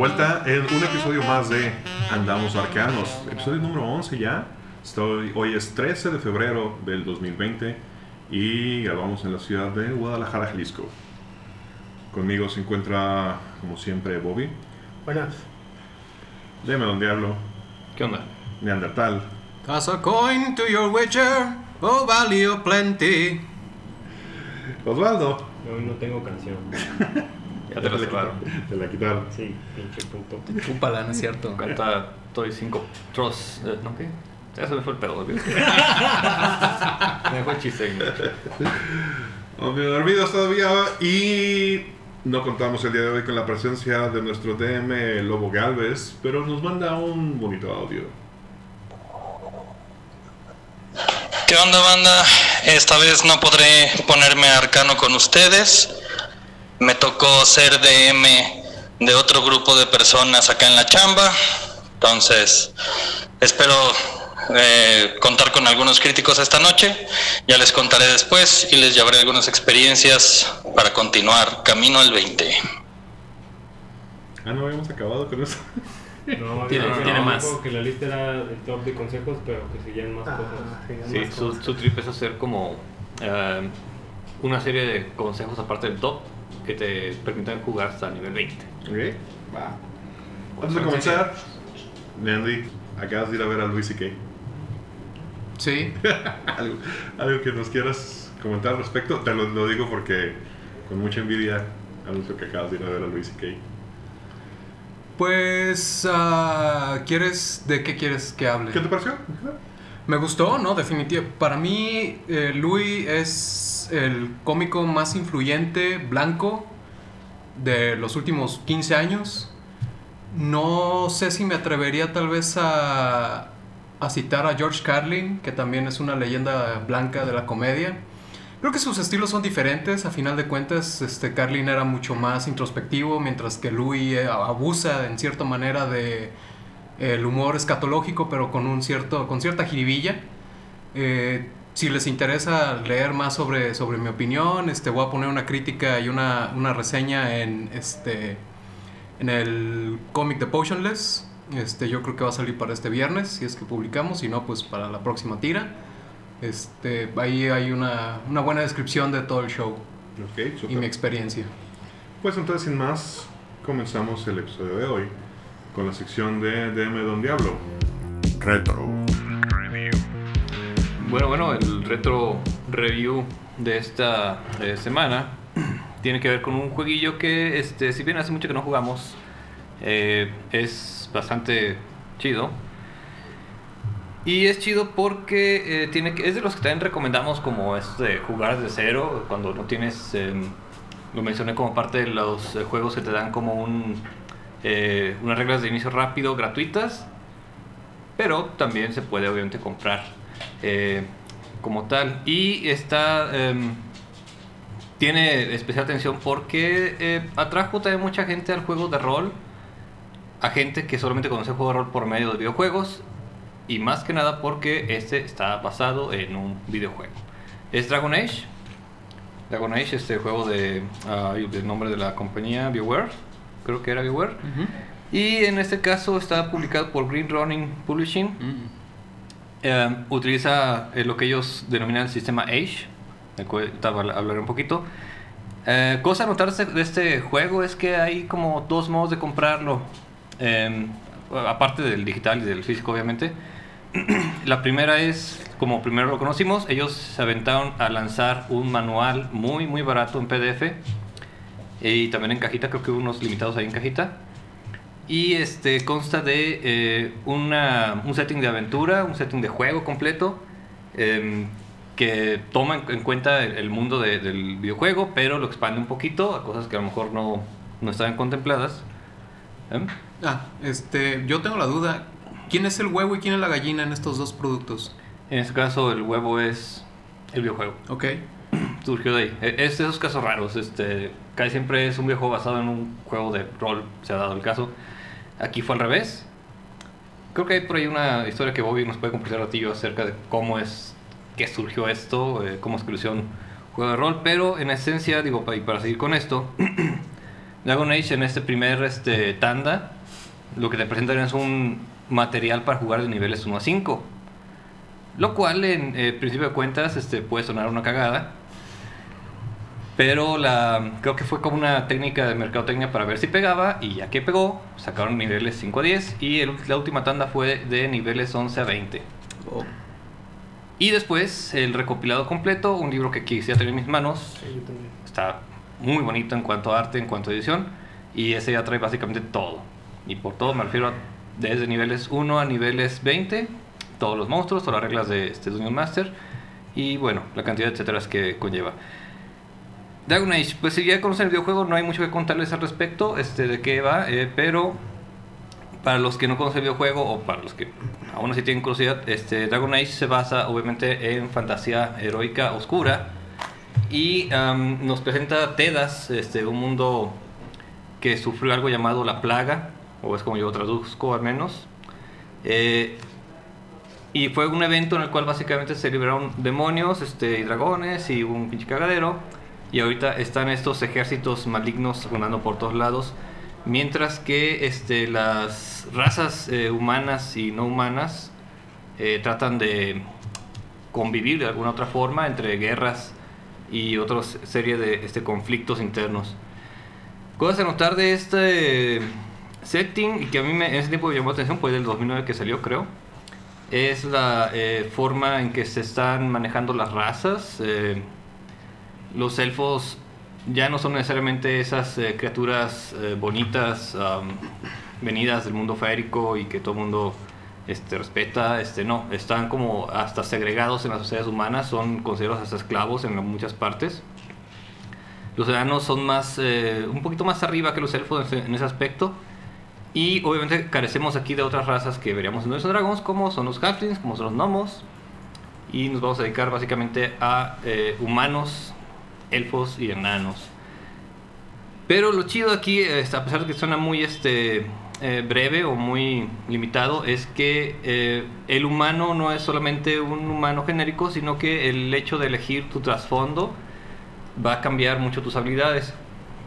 Vuelta en un episodio más de Andamos Arcanos, episodio número 11 ya. Estoy, hoy es 13 de febrero del 2020 y grabamos en la ciudad de Guadalajara, Jalisco. Conmigo se encuentra, como siempre, Bobby. Buenas. Deme don Diablo, ¿Qué onda? Neandertal, Toss a coin to your witcher, oh value plenty. Osvaldo. Hoy no tengo canción. Ya te lo cerraron. Te la quitaron. Sí, pinche punto. Úpala, no es cierto. Canta Toy 5 Tross. eh, ¿No qué? Ya se me fue el pedo. me dejó el chiste. No me olvidas todavía y no contamos el día de hoy con la presencia de nuestro DM Lobo Galvez, pero nos manda un bonito audio. ¿Qué onda banda? Esta vez no podré ponerme arcano con ustedes. Me tocó ser DM de otro grupo de personas acá en la chamba. Entonces, espero eh, contar con algunos críticos esta noche. Ya les contaré después y les llevaré algunas experiencias para continuar camino al 20. Ah, no habíamos acabado con eso. No, Tiene- había- tiene no, más. que la lista era el top de consejos, pero que seguían más Ah, cosas. Sí, su, su trip es hacer como eh, una serie de consejos aparte del top que te permitan jugar hasta nivel 20. Ok, va. Antes de comenzar, Nandy, acabas de ir a ver a Luis C.K. Sí. ¿Algo, algo que nos quieras comentar al respecto. Te lo, lo digo porque con mucha envidia anuncio que acabas de ir a ver a Luis C.K. Pues, ah, ¿quieres? ¿De qué quieres que hable? ¿Qué te pareció? Me gustó, ¿no? Definitivamente. Para mí, eh, Louis es el cómico más influyente blanco de los últimos 15 años. No sé si me atrevería tal vez a, a citar a George Carlin, que también es una leyenda blanca de la comedia. Creo que sus estilos son diferentes, a final de cuentas, este Carlin era mucho más introspectivo, mientras que Louis eh, abusa en cierta manera de el humor escatológico, pero con un cierto, con cierta jiribilla. Eh, si les interesa leer más sobre, sobre mi opinión, este, voy a poner una crítica y una, una reseña en, este, en el cómic de Potionless. Este, yo creo que va a salir para este viernes, si es que publicamos, si no, pues para la próxima tira. Este, ahí hay una, una buena descripción de todo el show y mi experiencia. Pues entonces, sin más, comenzamos el episodio de hoy con la sección de DM Don Diablo. Retro. Bueno, bueno, el retro review de esta semana tiene que ver con un jueguillo que, este, si bien hace mucho que no jugamos, eh, es bastante chido. Y es chido porque eh, tiene que, es de los que también recomendamos como es de jugar desde cero, cuando no tienes, lo mencioné como parte de los eh, juegos que te dan como un, eh, unas reglas de inicio rápido gratuitas, pero también se puede obviamente comprar eh, como tal. Y está, em, tiene especial atención porque eh, atrajo también mucha gente al juego de rol, a gente que solamente conoce el juego de rol por medio de videojuegos y más que nada porque este está basado en un videojuego. Es Dragon Age. Dragon Age, este juego de. ah, el nombre de la compañía, BioWare. Creo que era BioWare. Y en este caso está publicado por Green Running Publishing. Mm. Eh, utiliza eh, lo que ellos denominan el sistema Age. del cual hablaré un poquito. Eh, cosa a notar de- este juego es que hay como dos modos de comprarlo. Eh, aparte del digital y del físico, obviamente. La primera es, como primero lo conocimos, ellos se aventaron a lanzar un manual muy, muy barato en PDF. Y también en cajita, creo que hubo unos limitados ahí en cajita. Y este consta de eh, una, un setting de aventura, un setting de juego completo, em, que toma en, en cuenta el, el mundo de- del videojuego, pero lo expande un poquito a cosas que a lo mejor no, no estaban contempladas. ¿Eh? Ah, este, yo tengo la duda. ¿Quién es el huevo y quién es la gallina en estos dos productos? En este caso, el huevo es el videojuego. Ok. Surgió de ahí. E- Es de esos casos raros. Este, casi siempre es un videojuego basado en un juego de rol, se ha dado el caso. Aquí fue al revés. Creo que hay por ahí una historia que Bobby nos puede compartir a ti acerca de cómo es que surgió esto, eh, cómo lució un juego de rol. Pero en esencia, digo, y para seguir con esto, Dragon Age en este primer este, tanda, lo que te presentan es un material para jugar de niveles 1 a 5. Lo cual, en eh, principio de cuentas, este, puede sonar una cagada. Pero la, creo que fue como una técnica de mercadotecnia para ver si pegaba. Y ya que pegó, sacaron niveles 5 a 10. Y el- la última tanda fue de niveles 11 a 20. Oh, Y después el recopilado completo, un libro que quisiera tener en mis manos. Sí, yo también. Está muy bonito en cuanto a arte, en cuanto a edición. Y ese ya trae básicamente todo. Y por todo me refiero a desde niveles 1 a niveles 20. Todos los monstruos, todas las reglas de este Dungeon Master. Y bueno, la cantidad de etcétera que conlleva. Dragon Age, pues si ya conocen el videojuego, no hay mucho que contarles al respecto este, de qué va, eh, pero para los que no conocen el videojuego o para los que aún así tienen curiosidad, este, Dragon Age se basa obviamente en fantasía heroica oscura y am, nos presenta Tedas, este, un mundo que sufrió algo llamado la plaga, o es como yo lo traduzco al menos. Eh, y fue un evento en el cual básicamente se liberaron demonios este, y dragones y un pinche cagadero. Y ahorita están estos ejércitos malignos rondando por todos lados. Mientras que este, las razas eh, humanas y no humanas eh, tratan de convivir de alguna otra forma entre guerras y otra serie de este, conflictos internos. Cosas a notar de este setting y que a mí me, en ese tiempo me llamó la atención, fue del 2009 que salió creo, es la eh, forma en que se están manejando las razas. Los elfos ya no son necesariamente esas eh, criaturas eh, bonitas am, venidas del mundo férico y que todo el mundo este, respeta, este, no, están como hasta segregados en las sociedades humanas, son considerados hasta esclavos en muchas partes. Los enanos son más, eh, un poquito más arriba que los elfos en ese, aspecto. Y obviamente carecemos aquí de otras razas que veríamos en nuestros dragons, como son los halflings, como son los gnomos. Y nos vamos a dedicar básicamente a eh, humanos, elfos y enanos. Pero lo chido aquí, este, a pesar de que suena muy este, eh, breve o muy limitado, es que eh, el humano no es solamente un humano genérico, sino que el hecho de elegir tu trasfondo va a cambiar mucho tus habilidades.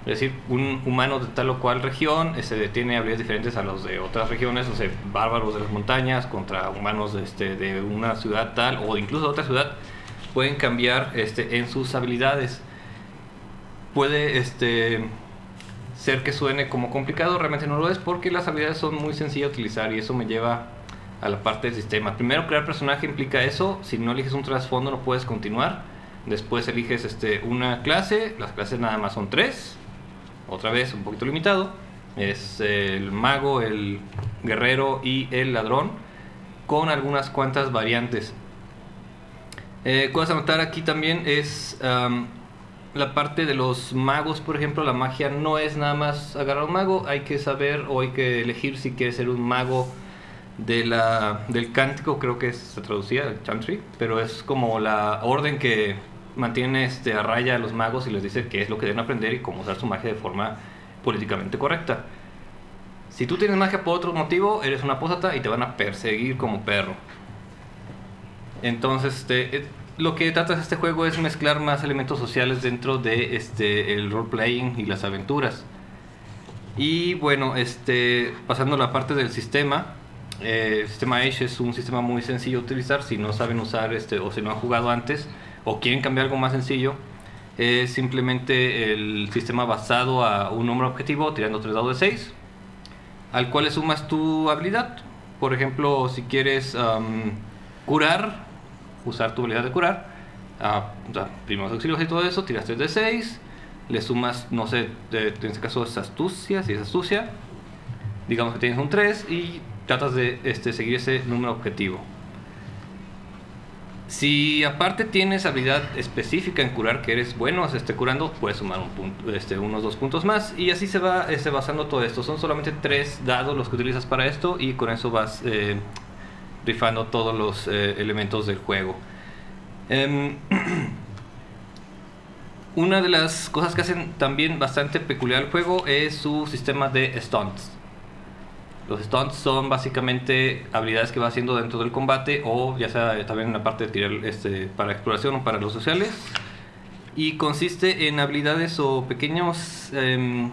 Es decir, un humano de tal o cual región este, tiene habilidades diferentes a los de otras regiones, o sea, bárbaros de las montañas contra humanos de, este, de una ciudad tal o incluso de otra ciudad, pueden cambiar este, en sus habilidades. Puede este, ser que suene como complicado, realmente no lo es, porque las habilidades son muy sencillas de utilizar y eso me lleva a la parte del sistema. Primero, crear personaje implica eso, si no eliges un trasfondo no puedes continuar. Después eliges este, una clase, las clases nada más son tres, otra vez un poquito limitado. Es el mago, el guerrero y el ladrón, con algunas cuantas variantes. Eh, cosas a notar aquí también es la parte de los magos, por ejemplo, la magia no es nada más agarrar un mago, hay que saber o hay que elegir si quieres ser un mago de la, del cántico, creo que se traducía, el chantry, pero es como la orden que mantiene este, a raya a los magos y les dice qué es lo que deben aprender y cómo usar su magia de forma políticamente correcta. Si tú tienes magia por otro motivo, eres una apóstata y te van a perseguir como perro. Entonces, este, eh, lo que trata este juego es mezclar más elementos sociales dentro de este, el role-playing y las aventuras. Y bueno, este, pasando a la parte del sistema, eh, el sistema Age es un sistema muy sencillo de utilizar. Si no saben usar este, o si no han jugado antes o quieren cambiar algo más sencillo, es simplemente el sistema basado a un número objetivo tirando tres dados de 6, al cual le sumas tu habilidad. Por ejemplo, si quieres curar, usar tu habilidad de curar, ah, o sea, primeros auxilios y todo eso, tiras 3 de 6, le sumas, no sé, de- en este caso es astucia, si es astucia, digamos que tienes un 3 y tratas de este, seguir ese número objetivo. Si aparte tienes habilidad específica en curar, que eres bueno este, curando, puedes sumar este, unos dos puntos más. Y así se va este, basando todo esto. Son solamente tres dados los que utilizas para esto y con eso vas eh, rifando todos los eh, elementos del juego. Em, una de las cosas que hacen también bastante peculiar el juego es su sistema de stunts. Los stunts son básicamente habilidades que va haciendo dentro del combate o ya sea también en la parte de tirar este, para exploración o para los sociales. Y consiste en habilidades o pequeños em,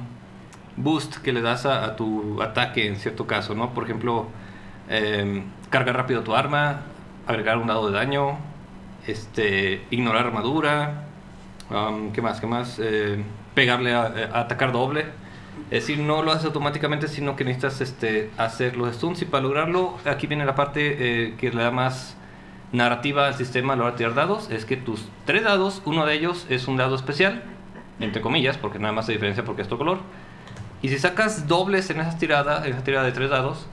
boost que le das a, a tu ataque en cierto caso, ¿no? Por ejemplo, em, cargar rápido tu arma, agregar un dado de daño, este, ignorar armadura, um, ¿qué más? ¿Qué más? Eh, pegarle a, a atacar doble. Es decir, no lo haces automáticamente, sino que necesitas este, hacer los stunts y para lograrlo, aquí viene la parte eh, que le da más narrativa al sistema a la hora de tirar dados, es que tus tres dados, uno de ellos es un dado especial, entre comillas, porque nada más se diferencia porque es tu color. Y si sacas dobles en esa tirada, en esa tirada de tres dados,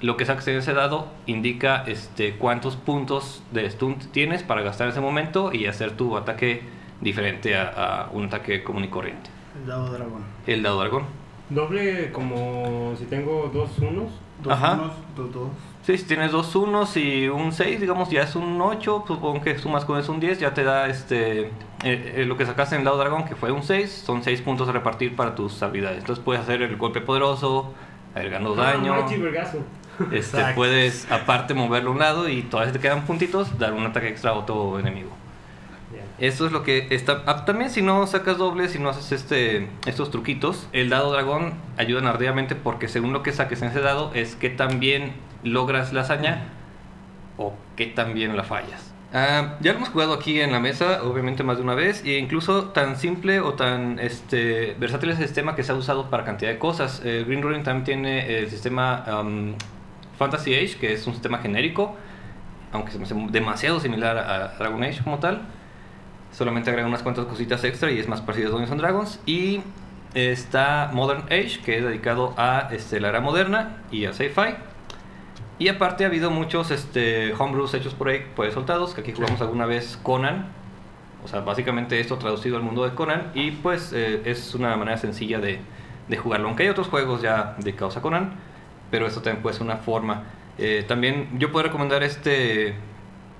lo que saques en ese dado indica este, cuántos puntos de stunt tienes para gastar en ese momento y hacer tu ataque diferente a, a un ataque común y corriente. El dado dragón. El dado dragón. Doble como si tengo dos unos. Dos Ajá. unos, dos dos. Sí, si tienes dos unos y un 6, digamos, ya es un 8, supongo que sumas con eso un 10, ya te da este eh, eh, lo que sacaste en el dado dragón, que fue un 6, son 6 puntos a repartir para tus habilidades. Entonces puedes hacer el golpe poderoso, agregando daño. Este, Exacto. puedes aparte moverlo a un lado y todavía te quedan puntitos, dar un ataque extra a otro enemigo. Eso es lo que está. ah, también si no sacas doble, si no haces este, estos truquitos, el dado dragón ayuda narrativamente porque según lo que saques en ese dado es que también logras la hazaña o que también la fallas. Ah, ya lo hemos jugado aquí en la mesa, obviamente más de una vez, e incluso tan simple o tan este, versátil es el sistema que se ha usado para cantidad de cosas. Eh, Green Ronin también tiene el sistema um, Fantasy Age, que es un sistema genérico, aunque se me hace demasiado similar a Dragon Age como tal. Solamente agrega unas cuantas cositas extra y es más parecido a Dungeons and Dragons. Y está Modern Age, que es dedicado a este, la era moderna y a sci-fi. Y aparte ha habido muchos este, homebrews hechos por ahí, pues soltados, que aquí jugamos alguna vez Conan. O sea, básicamente esto traducido al mundo de Conan. Y pues eh, es una manera sencilla de, de jugarlo. Aunque hay otros juegos ya dedicados a Conan, pero esto también puede ser una forma. Eh, también yo puedo recomendar este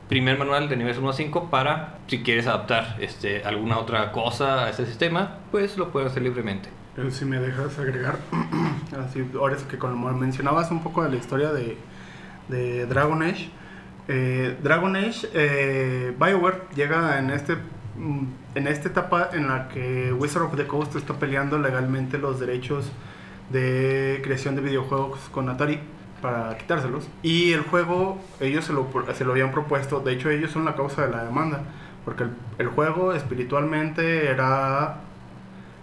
primer manual de nivel 1 a 5 para si quieres adaptar este, alguna otra cosa a ese sistema, pues lo puedes hacer libremente. Eh, Si me dejas agregar, así, ahora es que como mencionabas un poco de la historia de, de Dragon Age, eh, Dragon Age, eh, BioWare llega en este en esta etapa en la que Wizard of the Coast está peleando legalmente los derechos de creación de videojuegos con Atari para quitárselos. Y el juego, ellos se lo, se lo habían propuesto, de hecho ellos son la causa de la demanda, porque el, el juego espiritualmente era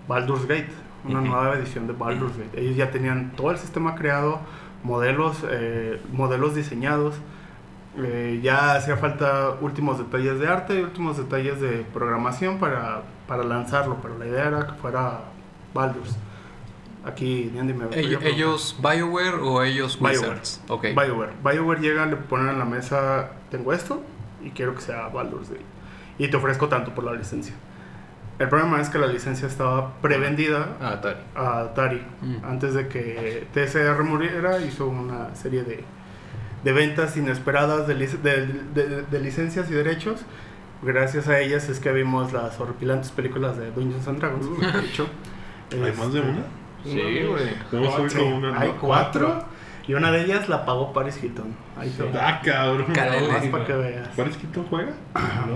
Baldur's Gate, una Ujú. nueva edición de Baldur's Gate. Ellos ya tenían todo el sistema creado, modelos, eh, modelos diseñados. eh, ya hacía falta últimos detalles de arte y últimos detalles de programación para, para lanzarlo, pero la idea era que fuera Baldur's. Aquí, Andy me Ellos, ellos BioWare o ellos BioWare. Wizards. Ok. BioWare. BioWare llega, le ponen en la mesa, tengo esto y quiero que sea Baldur's Gate. Y te ofrezco tanto por la licencia. El problema es que la licencia estaba prevendida Ah, Atari. a Atari. Mm. Antes de que TSR muriera, hizo una serie de, de ventas inesperadas de, lic- de- de- de licencias y derechos. Gracias a ellas es que vimos las horripilantes películas de Dungeons and Dragons. de hecho. ¿Hay más de Este, una? Sí, güey. Vamos a ver sí, como una. hay cuatro. Y una de ellas la pagó Paris Hilton. Ahí te va. Ah, cabrón. Caray, Más sí, para que veas. ¿Paris Hilton juega?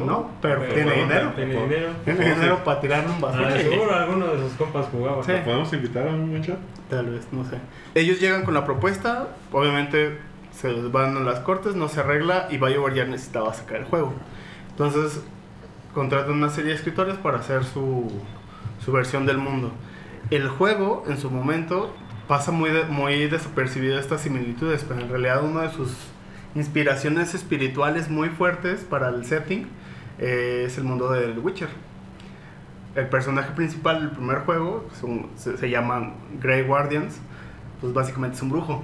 No, pero tiene bueno, dinero. Tiene dinero. Tiene dinero para tirar un Ah, basura. seguro alguno de sus compas jugaba. Sí. ¿Lo podemos invitar a un chat? Tal vez, no sé. Ellos llegan con la propuesta, obviamente se les van a las cortes, no se arregla y BioWare ya necesitaba sacar el juego. Entonces contratan una serie de escritores para hacer su, su versión del mundo. El juego en su momento pasa muy, de- muy desapercibido estas similitudes, pero en realidad una de sus inspiraciones espirituales muy fuertes para el setting eh, es el mundo del Witcher. El personaje principal del primer juego son- se, se llaman Grey Guardians, pues básicamente es un brujo.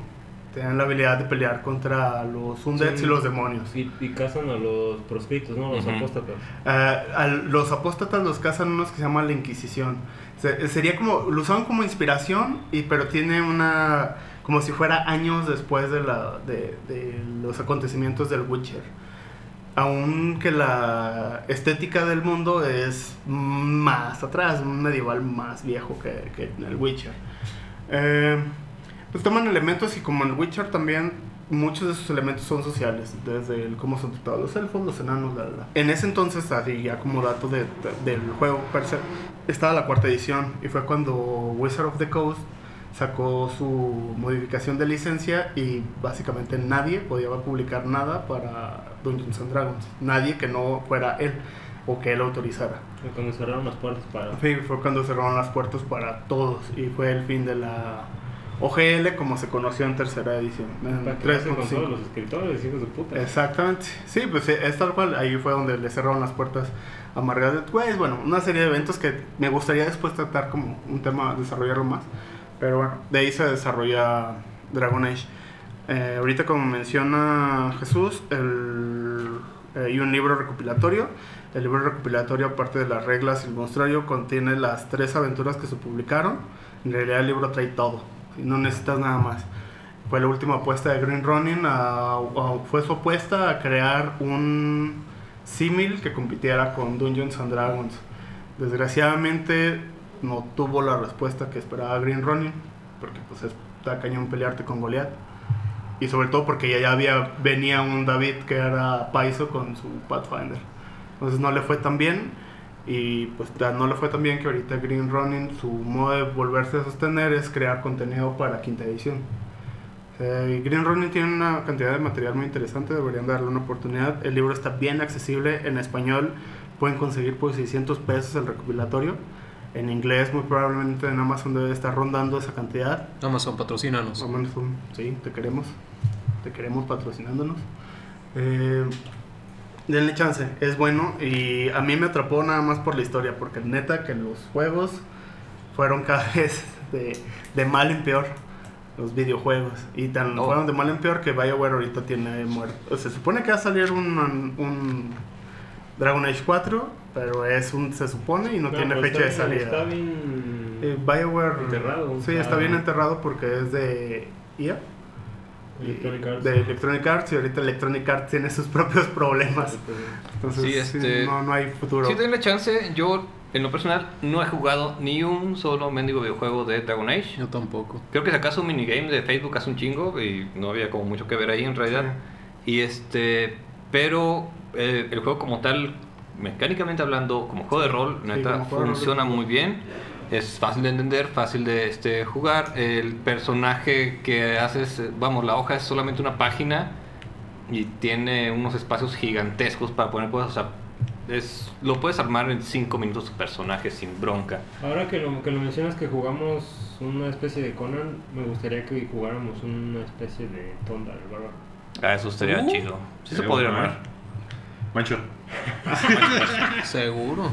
Tienen la habilidad de pelear contra los undeads Sí. y los demonios. Y, y cazan a los proscritos, ¿no? Los Ujú. apóstatas. Ah, al- los apóstatas los cazan unos que se llama la Inquisición. Se- sería como, lo usaban como inspiración, y, pero tiene una, como si fuera años después de, la, de, los acontecimientos del Witcher. Aunque la estética del mundo es más atrás, un medieval más viejo que, que el Witcher. Eh, pues toman elementos y como el Witcher también muchos de esos elementos son sociales, desde el cómo son tratados los elfos, los enanos, la, la, la. En ese entonces, así ya como dato de- de- del juego per se, estaba la cuarta edición y fue cuando Wizard of the Coast sacó su modificación de licencia y básicamente nadie podía publicar nada para Dungeons and Dragons, nadie que no fuera él o que él autorizara. Fue Cuando cerraron las puertas para. Sí, fue cuando cerraron las puertas para todos y fue el fin de la OGL como se conoció en tercera edición. en Para que con 3.5. todos los escritores, hijos de puta. Exactamente, sí, pues eh, es tal cual, ahí fue donde le cerraron las puertas a Margaret Weiss, bueno, una serie de eventos que me gustaría después tratar como un tema, desarrollarlo más, pero bueno, de ahí se desarrolla Dragon Age. Eh, ahorita como menciona Jesús, el, eh, hay un libro recopilatorio, el libro recopilatorio aparte de las reglas y el monstruario contiene las tres aventuras que se publicaron, en realidad el libro trae todo, no necesitas nada más fue la última apuesta de Green Running. fue su apuesta a crear un símil que compitiera con Dungeons and Dragons. Desgraciadamente no tuvo la respuesta que esperaba Green Running, porque pues está cañón pelearte con Goliath. Y sobre todo porque ya, había, venía un David que era Paizo con su Pathfinder. Entonces no le fue tan bien. Y pues no le fue tan bien que ahorita Green Running, su modo de volverse a sostener es crear contenido para quinta edición. Eh, Green Running tiene una cantidad de material muy interesante, deberían darle una oportunidad. El libro está bien accesible en español, pueden conseguir por 600 pesos el recopilatorio. En inglés, muy probablemente en Amazon debe estar rondando esa cantidad. Amazon, patrocínanos. Un- sí, te queremos. Te queremos patrocinándonos. Eh, denle chance, es bueno. Y a mí me atrapó nada más por la historia, porque neta que los juegos fueron cada vez de, de mal en peor. Los videojuegos. Y tan Oh. fueron de mal en peor que BioWare ahorita tiene muerto. Se supone que va a salir un, un Dragon Age 4, pero es un se supone y no, tiene pero fecha de salida. Está bien. Eh, BioWare. Enterrado, Sí, está- está bien enterrado porque es de EA. Electronic Arts. De Electronic Arts y ahorita Electronic Arts tiene sus propios problemas. Entonces, Sí, sí, este- no, no hay futuro. Sí, denle chance. Yo, en lo personal, no he jugado ni un solo mendigo videojuego de Dragon Age. Yo tampoco. Creo que si acaso un minigame de Facebook hace un chingo y no había como mucho que ver ahí en realidad. Y este, pero eh, el juego como tal, mecánicamente hablando, como juego de rol, Sí, neta, funciona muy bien. Es fácil de entender, fácil de este, jugar. El personaje que haces, eh, vamos, la hoja es solamente una página y tiene unos espacios gigantescos para poner cosas. O sea, es, lo puedes armar en 5 minutos tu personaje sin bronca. Ahora que lo, que lo mencionas que jugamos una especie de Conan, me gustaría que jugáramos una especie de Tonda, el bárbaro. Ah, eso estaría Uh, chido. Sí se podría armar. Mancho. Seguro.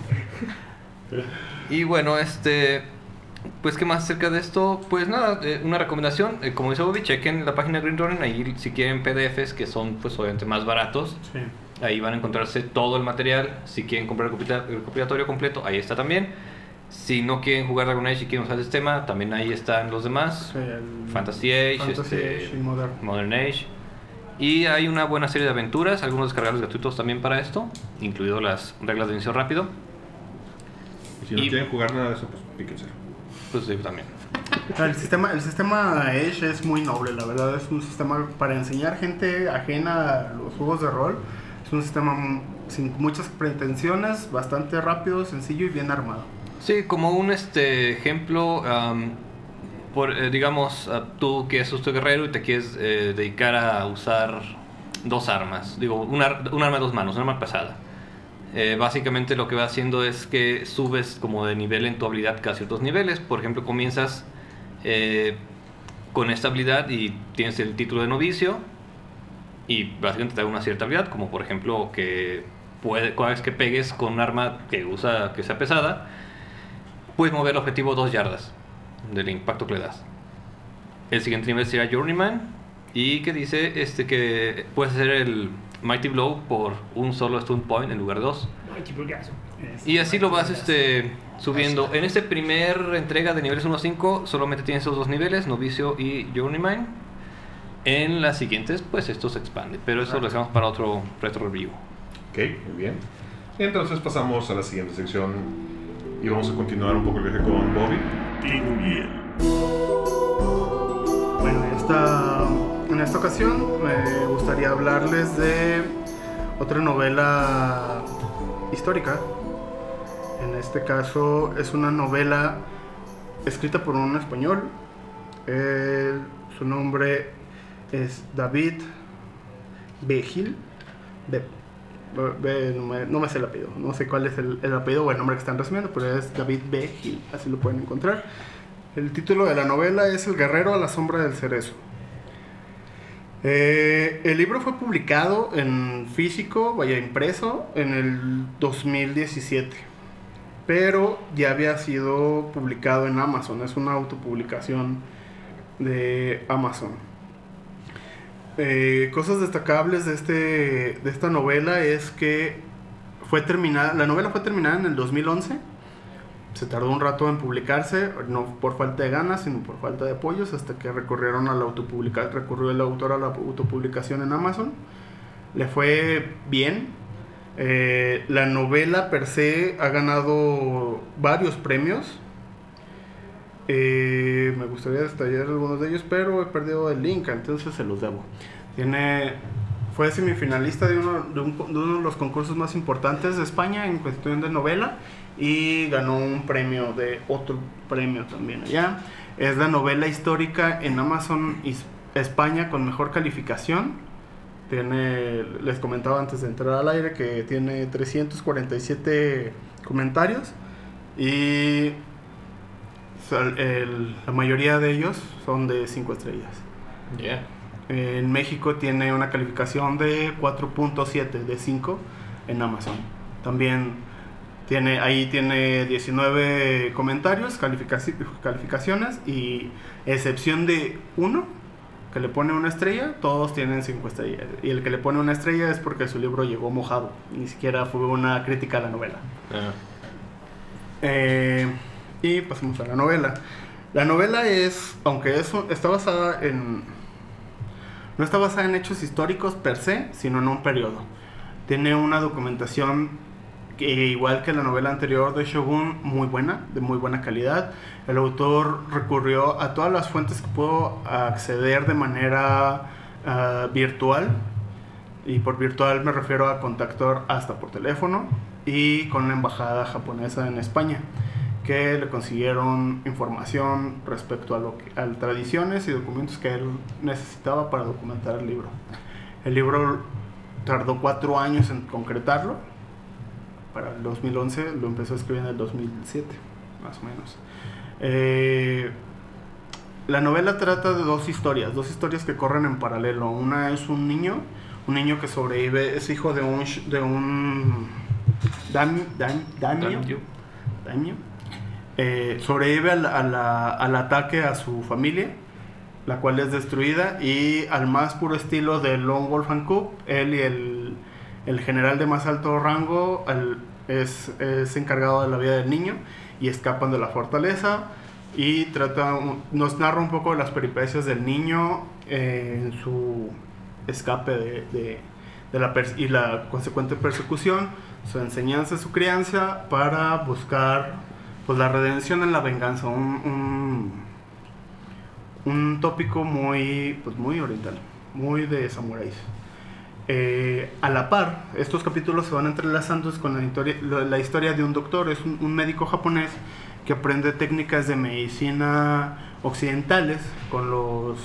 Y bueno, este. Pues, ¿qué más acerca de esto? Pues nada, eh, una recomendación. eh, como dice Bobby, chequen la página de Green Running. Ahí, si quieren PDFs, que son, pues, obviamente más baratos, Sí. ahí van a encontrarse todo el material. Si quieren comprar el recopila- el recopilatorio completo, ahí está también. Si no quieren jugar Dragon Age y quieren usar el sistema, también ahí están los demás: Sí, el- Fantasy Age, Fantasy este, Age y Modern. Modern Age. Y hay una buena serie de aventuras, algunos descargables gratuitos también para esto, incluido las reglas de inicio rápido. Y si no Y- quieren jugar nada de eso, pues píquense. Pues sí, también. El sistema, el sistema Edge es muy noble, la verdad. Es un sistema para enseñar gente ajena a los juegos de rol. Es un sistema sin muchas pretensiones, bastante rápido, sencillo y bien armado. Sí, como un este ejemplo, am, por, eh, digamos, ah, tú que eres usted guerrero y te quieres eh, dedicar a usar dos armas, digo, un, ar- un arma de dos manos, una arma pesada. Eh, básicamente lo que va haciendo es que subes como de nivel en tu habilidad cada ciertos niveles. Por ejemplo, comienzas eh, con esta habilidad y tienes el título de novicio y básicamente te da una cierta habilidad, como por ejemplo que puede, cada vez que pegues con un arma que usa que sea pesada, puedes mover el objetivo dos yardas del impacto que le das. El siguiente nivel sería Journeyman, y que dice este que puedes hacer el Mighty Blow por un solo stun point en lugar de dos. Y así lo vas este, subiendo. En esta primer entrega de niveles 1 a 5 solamente tienes esos dos niveles, Novicio y Journeyman. En las siguientes, pues esto se expande. Pero eso lo dejamos para otro retro review. Ok, muy bien. Y entonces pasamos a la siguiente sección y vamos a continuar un poco el viaje con Bobby. Bueno, esta, en esta ocasión me gustaría hablarles de otra novela histórica. En este caso es una novela escrita por un español. Eh, su nombre es David B. Gil. B- B- no, me, no sé el apellido, no sé cuál es el, el apellido o el nombre que están resumiendo, pero es David B. Gil, así lo pueden encontrar. El título de la novela es El guerrero a la sombra del cerezo. Eh, el libro fue publicado en físico, vaya impreso, en el 2017, pero ya había sido publicado en Amazon, es una autopublicación de Amazon. Eh, cosas destacables de, este, de esta novela es que fue terminada, la novela fue terminada en el 2011 se tardó un rato en publicarse, no por falta de ganas, sino por falta de apoyos, hasta que recurrieron a la autopublicación, recurrió el autor a la autopublicación en Amazon. Le fue bien. Eh, la novela per se ha ganado varios premios. Eh, me gustaría detallar algunos de ellos, pero he perdido el link, entonces se los debo. Tiene, fue semifinalista de uno de, un- de uno de los concursos más importantes de España en cuestión de novela y ganó un premio de otro premio también allá. Es la novela histórica en Amazon España con mejor calificación. Tiene, les comentaba antes de entrar al aire que tiene 347 comentarios y el- la mayoría de ellos son de 5 estrellas. Yeah. En México tiene una calificación de 4.7 de 5 en Amazon. También tiene ahí tiene 19 comentarios, calificaci- calificaciones y excepción de uno que le pone una estrella, todos tienen 5 estrellas. Y el que le pone una estrella es porque su libro llegó mojado, ni siquiera fue una crítica a la novela. Ah, Eh, y pasamos a la novela. La novela es, aunque eso está basada en... No está basada en hechos históricos per se, sino en un periodo. Tiene una documentación que, igual que la novela anterior de Shogun, muy buena, de muy buena calidad. El autor recurrió a todas las fuentes que pudo acceder de manera ah, virtual. Y por virtual me refiero a contactar hasta por teléfono y con la embajada japonesa en España, que le consiguieron información respecto a, lo que, a tradiciones y documentos que él necesitaba para documentar el libro. El libro tardó cuatro años en concretarlo. Para el 2011 lo empezó a escribir en el 2007, más o menos. Eh, la novela trata de dos historias, dos historias que corren en paralelo. Una es un niño, un niño que sobrevive, es hijo de un, de un dam- dam- Daimyo. daimyo. Eh, sobrevive al, a la- al ataque a su familia, la cual es destruida, y al más puro estilo de Lone Wolf and Cub, él y el, el general de más alto rango es, es encargado de la vida del niño y escapan de la fortaleza y trata, nos narra un poco las peripecias del niño eh, en su escape de, de- de la y la consecuente persecución, su enseñanza, su crianza para buscar pues la redención en la venganza, un, un, un tópico muy, pues, muy oriental, muy de samuráis. Eh, a la par, estos capítulos se van entrelazando con la historia, la, historia de un doctor, es un, médico japonés que aprende técnicas de medicina occidentales. Con los,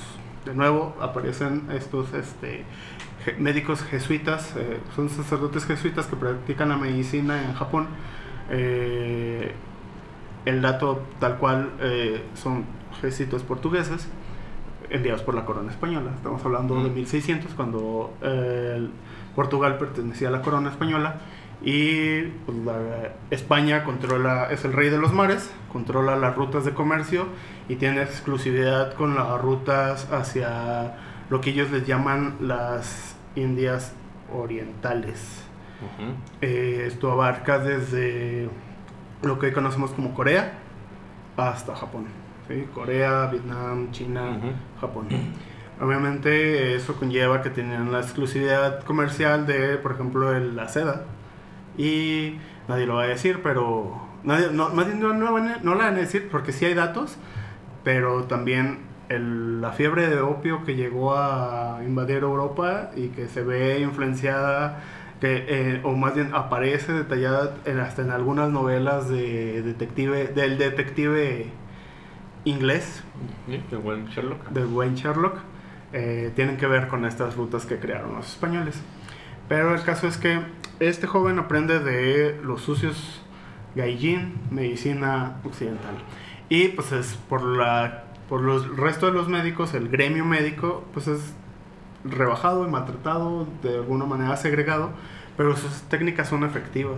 de nuevo aparecen estos este, médicos jesuitas, eh, son sacerdotes jesuitas que practican la medicina en Japón. Eh, el dato tal cual son jesuitas portugueses enviados por la corona española. Estamos hablando de Mm. 1600 cuando eh, Portugal pertenecía a la corona española y pues, la- España controla es el rey de los mares, controla las rutas de comercio y tiene exclusividad con las rutas hacia lo que ellos les llaman las Indias Orientales. Ujú. Eh, esto abarca desde lo que hoy conocemos como Corea hasta Japón. ¿Sí? Corea, Vietnam, China, Ujú. Japón. Obviamente eso conlleva que tenían la exclusividad comercial de, por ejemplo, el- la seda. Y nadie lo va a decir, pero... Nadie, no, más bien no, no no la van a decir porque sí hay datos, pero también el- la fiebre de opio que llegó a invadir Europa y que se ve influenciada, que, eh, o más bien aparece detallada en- hasta en algunas novelas de detective, del detective inglés, Sí, qué buen Sherlock. del buen Sherlock, eh, tienen que ver con estas rutas que crearon los españoles. Pero el caso es que este joven aprende de los sucios gaijin, medicina occidental. Y pues es por la por los resto de los médicos, el gremio médico, pues es rebajado y maltratado, de alguna manera segregado, pero sus técnicas son efectivas,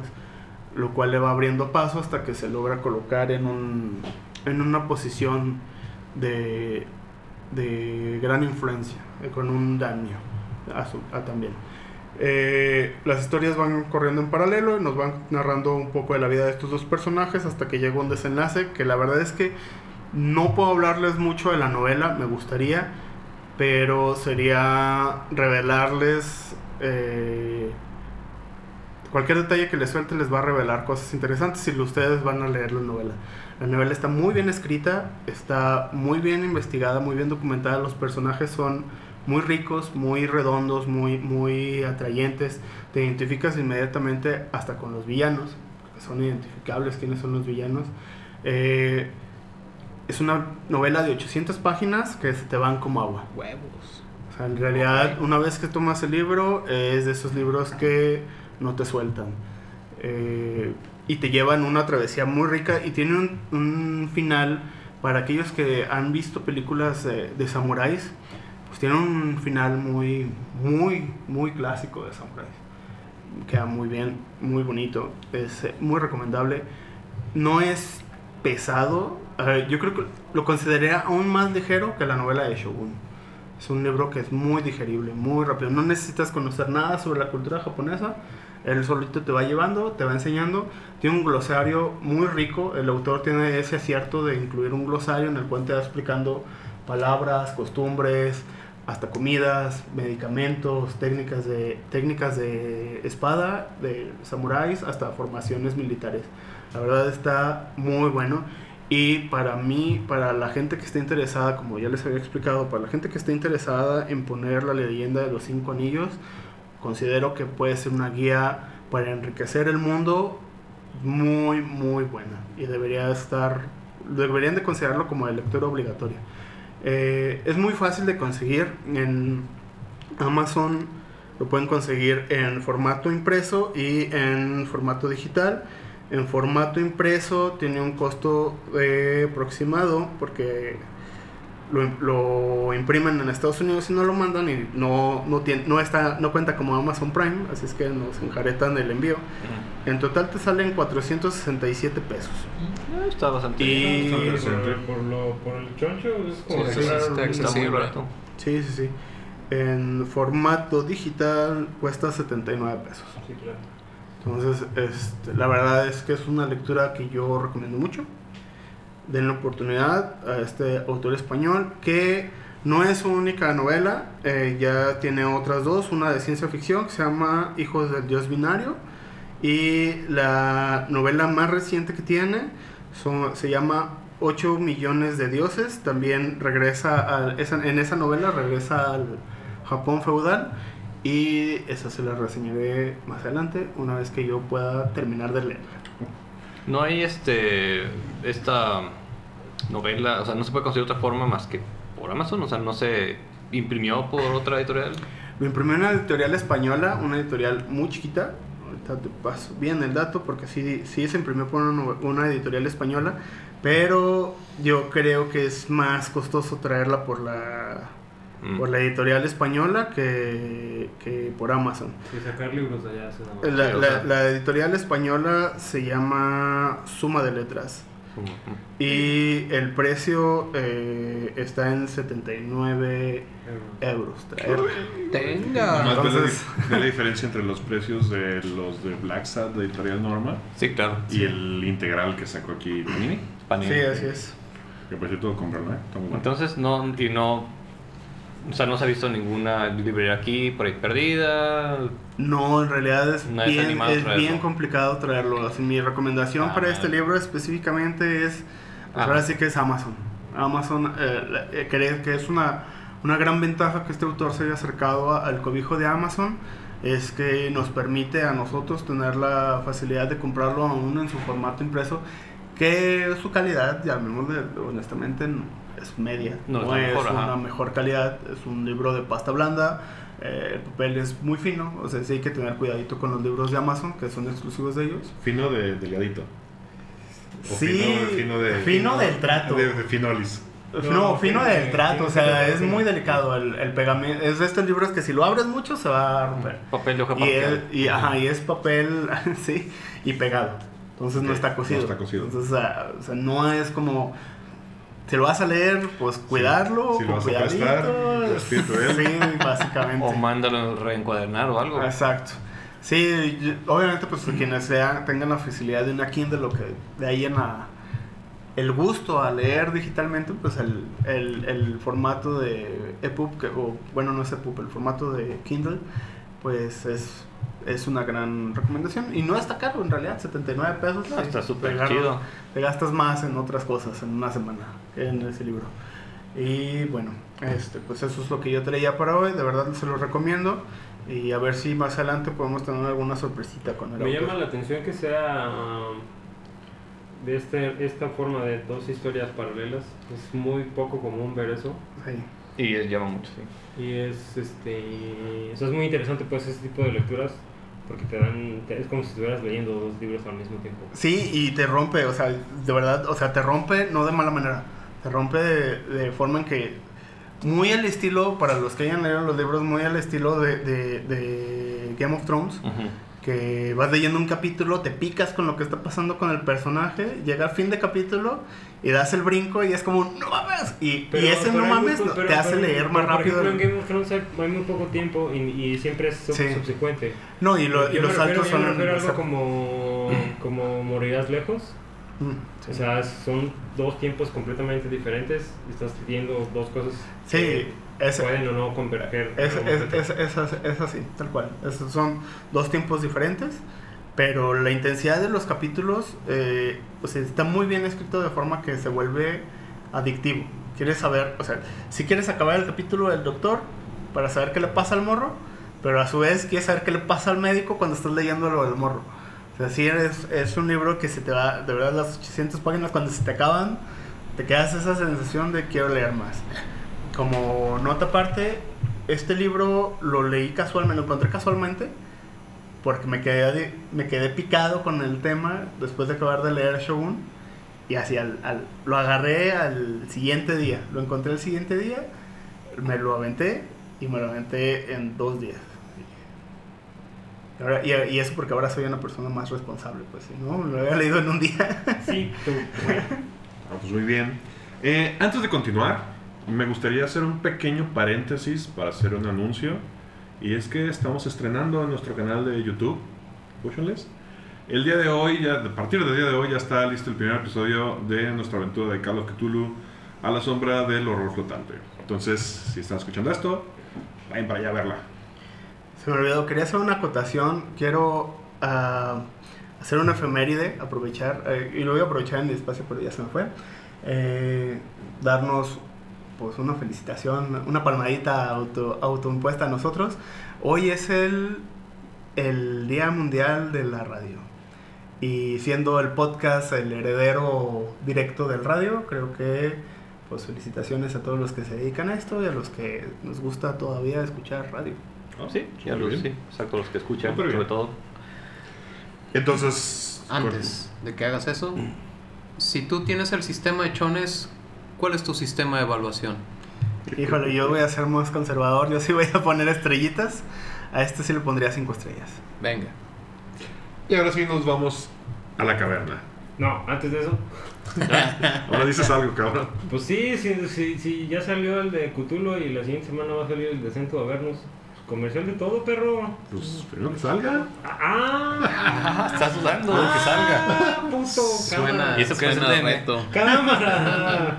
lo cual le va abriendo paso hasta que se logra colocar en, un, en una posición de, de gran influencia, eh, con un daño a su- a también. Eh, las historias van corriendo en paralelo y nos van narrando un poco de la vida de estos dos personajes hasta que llega un desenlace que la verdad es que no puedo hablarles mucho de la novela, me gustaría, pero sería revelarles eh, cualquier detalle que les suelte les va a revelar cosas interesantes si ustedes van a leer la novela. La novela está muy bien escrita, está muy bien investigada, muy bien documentada, los personajes son muy ricos, muy redondos, muy, muy atrayentes, te identificas inmediatamente hasta con los villanos, son identificables quiénes son los villanos. Eh, es una novela de 800 páginas que se te van como agua. Huevos. O sea, en realidad, una vez que tomas el libro, es de esos libros que no te sueltan. Eh, y te llevan una travesía muy rica y tiene un, un final para aquellos que han visto películas eh, de samuráis, pues tiene un final muy, muy, muy clásico de samuráis. Queda muy bien, muy bonito, es eh, muy recomendable. No es pesado, yo creo que lo consideraría aún más ligero que la novela de Shogun. Es un libro que es muy digerible, muy rápido. No necesitas conocer nada sobre la cultura japonesa. Él solito te va llevando, te va enseñando. Tiene un glosario muy rico. El autor tiene ese acierto de incluir un glosario en el cual te va explicando palabras, costumbres, hasta comidas, medicamentos, técnicas de, técnicas de espada, de samuráis, hasta formaciones militares. La verdad está muy bueno. Y para mí, para la gente que esté interesada, como ya les había explicado, para la gente que esté interesada en poner la leyenda de los cinco anillos, considero que puede ser una guía para enriquecer el mundo muy, muy buena. Y debería estar, deberían de considerarlo como de lectura obligatoria. Eh, es muy fácil de conseguir en Amazon. Lo pueden conseguir en formato impreso y en formato digital. En formato impreso tiene un costo eh, aproximado porque lo, lo imprimen en Estados Unidos y no lo mandan y no, no, tiene, no, está, no cuenta como Amazon Prime, así es que nos enjaretan el envío. En total te salen 467 pesos. Eh, Está bastante Y- bien. Por, por lo, por el choncho es como Sí, sí, fuera está accesible. Sí, sí, sí. En formato digital cuesta 79 pesos. Sí, claro. Entonces, este, la verdad es que es una lectura que yo recomiendo mucho. Den la oportunidad a este autor español que no es su única novela, eh, ya tiene otras dos, una de ciencia ficción que se llama Hijos del Dios Binario y la novela más reciente que tiene son- se llama 8 millones de dioses, también regresa al, esa- en esa novela regresa al Japón feudal y esa se la reseñaré más adelante una vez que yo pueda terminar de leer. No hay este esta novela, o sea, no se puede conseguir otra forma más que por Amazon, o sea, no se imprimió por otra editorial. Lo imprimió una editorial española, una editorial muy chiquita. Ahorita te paso bien el dato porque sí, sí se imprimió por una, una editorial española, pero yo creo que es más costoso traerla por la, Mm. por la editorial española que, que por Amazon. Y sacar libros de allá La, la- la editorial española se llama Suma de Letras. Y el precio eh, está en 79 euros. Tenga. Nomás ve la entonces- ve la diferencia entre los precios de los de Black Sad de Editorial Norma Sí, claro. y el integral que sacó aquí Panini. Panini. Sí, así es. Que por cierto, comprarlo, ¿eh? Entonces, no, y no, o sea, no se ha visto ninguna librería aquí por ahí perdida. No, en realidad es No bien, es bien complicado traerlo. Así, mi recomendación Ah, para este libro específicamente es, pues Ah. ahora sí que es Amazon. Amazon eh, eh, que es una, una gran ventaja que este autor se haya acercado a- al cobijo de Amazon. Es que nos permite a nosotros tener la facilidad de comprarlo aún en su formato impreso. Que su calidad, llamémosle honestamente, es media. No No, es una ajá. mejor calidad. Es un libro de pasta blanda. eh, el papel es muy fino. O sea, sí hay que tener cuidadito con los libros de Amazon, que son exclusivos de ellos. Fino de delgadito. O Sí, fino, fino, de, fino del trato. De, de finolis. No, No, fino del trato, o sea, es muy delicado el, el pegamento. Es de estos libros que si lo abres mucho se va a romper. Papel de hoja Y es, y, ajá, y es papel, sí, y pegado. Entonces no está cosido. no está cosido. Entonces, o sea, no es como. Si lo vas a leer, pues cuidarlo. Si lo con vas a cuidadito. prestar. Sí, básicamente. O mándalo reencuadernar o algo. Exacto. Sí, yo- obviamente pues quienes sean, tengan la facilidad de una Kindle o que de ahí en la, el gusto a leer digitalmente, pues el, el, el formato de EPUB, que, o bueno, no es EPUB, el formato de Kindle, pues es, es una gran recomendación. Y no está caro en realidad, 79 pesos. No, está súper chido. Te gastas más en otras cosas en una semana que en ese libro. Y bueno, este, pues eso es lo que yo traía para hoy. De verdad se los recomiendo. Y a ver si más adelante podemos tener alguna sorpresita con el Me autor. llama la atención que sea um, de este, esta forma de dos historias paralelas. Es muy poco común ver eso. Sí. Y es- llama mucho, sí. Y es, este, o sea, es muy interesante pues ese tipo de lecturas porque te dan, te- es como si estuvieras leyendo dos libros al mismo tiempo. Sí, y te rompe, o sea, de verdad, o sea, te rompe no de mala manera, te rompe de, de forma en que, muy al estilo, para los que hayan leído los libros, muy al estilo de, de, de Game of Thrones. Que vas leyendo un capítulo, te picas con lo que está pasando con el personaje, llega al fin de capítulo y das el brinco y es como, no mames, y, y ese pero no mames muy- pero- te hace pero- leer más pero, rápido. Ejemplo, en Game of Thrones hay, muy poco tiempo y, y siempre es sub- Sí. subsecuente. No, y, lo- y Yo me los saltos yo son... me refiero a o sea, algo como, como morirás lejos. mm, O sea, son dos tiempos completamente diferentes. Estás viendo dos cosas Sí, que es, pueden o no converger. Es, en es, es, es así, es así, tal cual. Esos son dos tiempos diferentes, pero la intensidad de los capítulos eh, o sea, está muy bien escrito de forma que se vuelve adictivo. Quieres saber, o sea, si quieres acabar el capítulo del doctor para saber qué le pasa al morro, pero a su vez quieres saber qué le pasa al médico cuando estás leyendo lo del morro. O sea, sí es, es un libro que se te va, de verdad, las 800 páginas cuando se te acaban, te quedas esa sensación de quiero leer más. Como nota aparte, este libro lo leí casualmente, lo encontré casualmente, porque me quedé, me quedé picado con el tema después de acabar de leer Shogun. Y así, al, al- lo agarré al siguiente día. Lo encontré el siguiente día, me lo aventé y me lo aventé en dos días. Y, ahora- y, y eso porque ahora soy una persona más responsable, pues si no, lo había leído en un día. Sí, tú. bueno. Ah, pues muy bien. Eh, antes de continuar, me gustaría hacer un pequeño paréntesis para hacer un anuncio. Y es que estamos estrenando en nuestro canal de YouTube, Escúchenles. El día de hoy, ya, a partir del día de hoy, ya está listo el primer episodio de nuestra aventura de Call of Cthulhu a la sombra del horror flotante. Entonces, si están escuchando esto, vayan para allá a verla. Se me olvidó, quería hacer una acotación. Quiero ah, hacer una efeméride, aprovechar, eh, y lo voy a aprovechar en mi espacio, pero ya se me fue. Eh, darnos pues una felicitación, una palmadita auto, autoimpuesta a nosotros. Hoy es el, el Día Mundial de la Radio. Y siendo el podcast el heredero directo del radio, creo que pues felicitaciones a todos los que se dedican a esto y a los que nos gusta todavía escuchar radio. Sí, ya Muy los, sí, exacto, los que escuchan, sobre todo. Entonces, Antes de que hagas eso, si tú tienes el sistema de chones, ¿cuál es tu sistema de evaluación? Híjole, yo voy a ser más conservador, yo sí voy a poner estrellitas. A este sí le pondría cinco estrellas. Venga. Y ahora sí nos vamos a la caverna. No, antes de eso. Ahora dices algo, cabrón. Pues sí, sí, sí, sí, ya salió el de Cthulhu y la siguiente semana va a salir el de Centro a vernos. Comercial de todo, perro. Pues primero que salga. Ah, Ah, estás dudando de que salga. ah, puto, Suena, cámara. ¿Y eso qué es suena el reto. Cámara.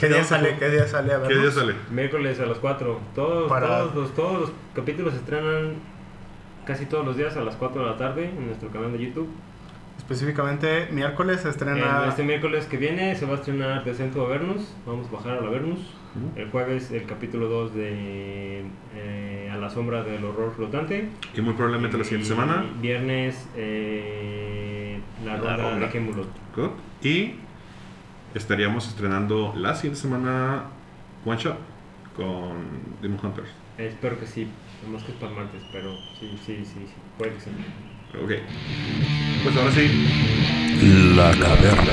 ¿Qué día sale? ¿Qué día sale? A ver. ¿Qué día sale? Miércoles a las 4. Todos, Para- todos, los, todos los capítulos se estrenan casi todos los días a las 4 de la tarde en nuestro canal de YouTube. Específicamente, miércoles se estrena. En este miércoles que viene se va a estrenar Decento a Vernos. Vamos a bajar a la Vernos. El jueves el capítulo 2 de eh, A la sombra del horror flotante. Y muy probablemente la siguiente Y semana. Viernes eh, la La ronda ronda. de. Good. Y estaríamos estrenando la siguiente semana One Shot con Demon Hunters. Espero que sí. Además que para martes, pero sí, sí, sí, sí. Puede que sí. Ok. Pues ahora sí. La caverna.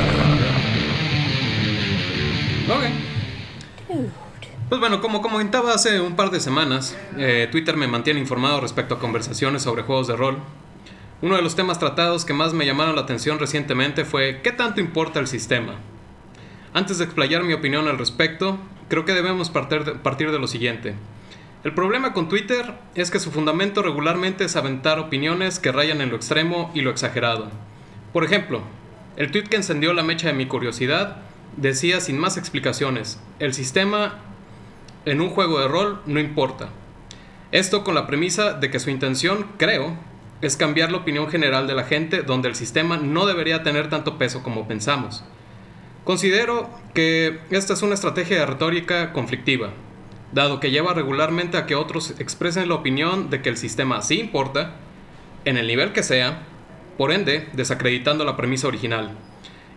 Ok. Pues bueno, como comentaba hace un par de semanas, eh, Twitter me mantiene informado respecto a conversaciones sobre juegos de rol. Uno de los temas tratados que más me llamaron la atención recientemente fue ¿qué tanto importa el sistema? Antes de explayar mi opinión al respecto, creo que debemos partir de, partir de lo siguiente. El problema con Twitter es que su fundamento regularmente es aventar opiniones que rayan en lo extremo y lo exagerado. Por ejemplo, el tweet que encendió la mecha de mi curiosidad decía sin más explicaciones, el sistema en un juego de rol no importa. Esto con la premisa de que su intención, creo, es cambiar la opinión general de la gente donde el sistema no debería tener tanto peso como pensamos. Considero que esta es una estrategia retórica conflictiva, dado que lleva regularmente a que otros expresen la opinión de que el sistema sí importa, en el nivel que sea, por ende, desacreditando la premisa original.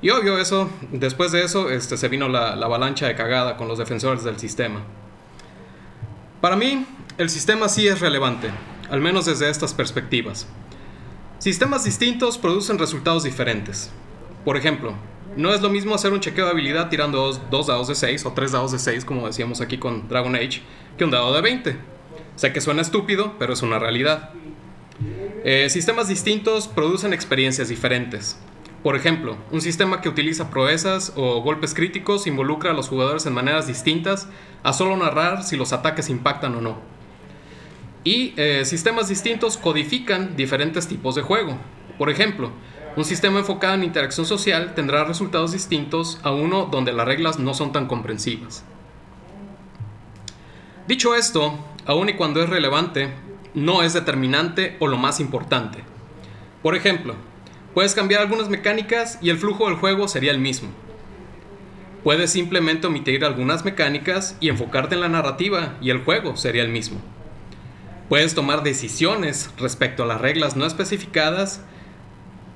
Y obvio eso, después de eso, este, se vino la, la avalancha de cagada con los defensores del sistema. Para mí, el sistema sí es relevante, al menos desde estas perspectivas. Sistemas distintos producen resultados diferentes. Por ejemplo, no es lo mismo hacer un chequeo de habilidad tirando dos, dos dados de 6 o tres dados de 6, como decíamos aquí con Dragon Age, que un dado de 20. Sé que suena estúpido, pero es una realidad. Eh, sistemas distintos producen experiencias diferentes. Por ejemplo, un sistema que utiliza proezas o golpes críticos involucra a los jugadores en maneras distintas a solo narrar si los ataques impactan o no. Y eh, sistemas distintos codifican diferentes tipos de juego. Por ejemplo, un sistema enfocado en interacción social tendrá resultados distintos a uno donde las reglas no son tan comprensivas. Dicho esto, aun y cuando es relevante, no es determinante o lo más importante. Por ejemplo, puedes cambiar algunas mecánicas y el flujo del juego sería el mismo. Puedes simplemente omitir algunas mecánicas y enfocarte en la narrativa y el juego sería el mismo. Puedes tomar decisiones respecto a las reglas no especificadas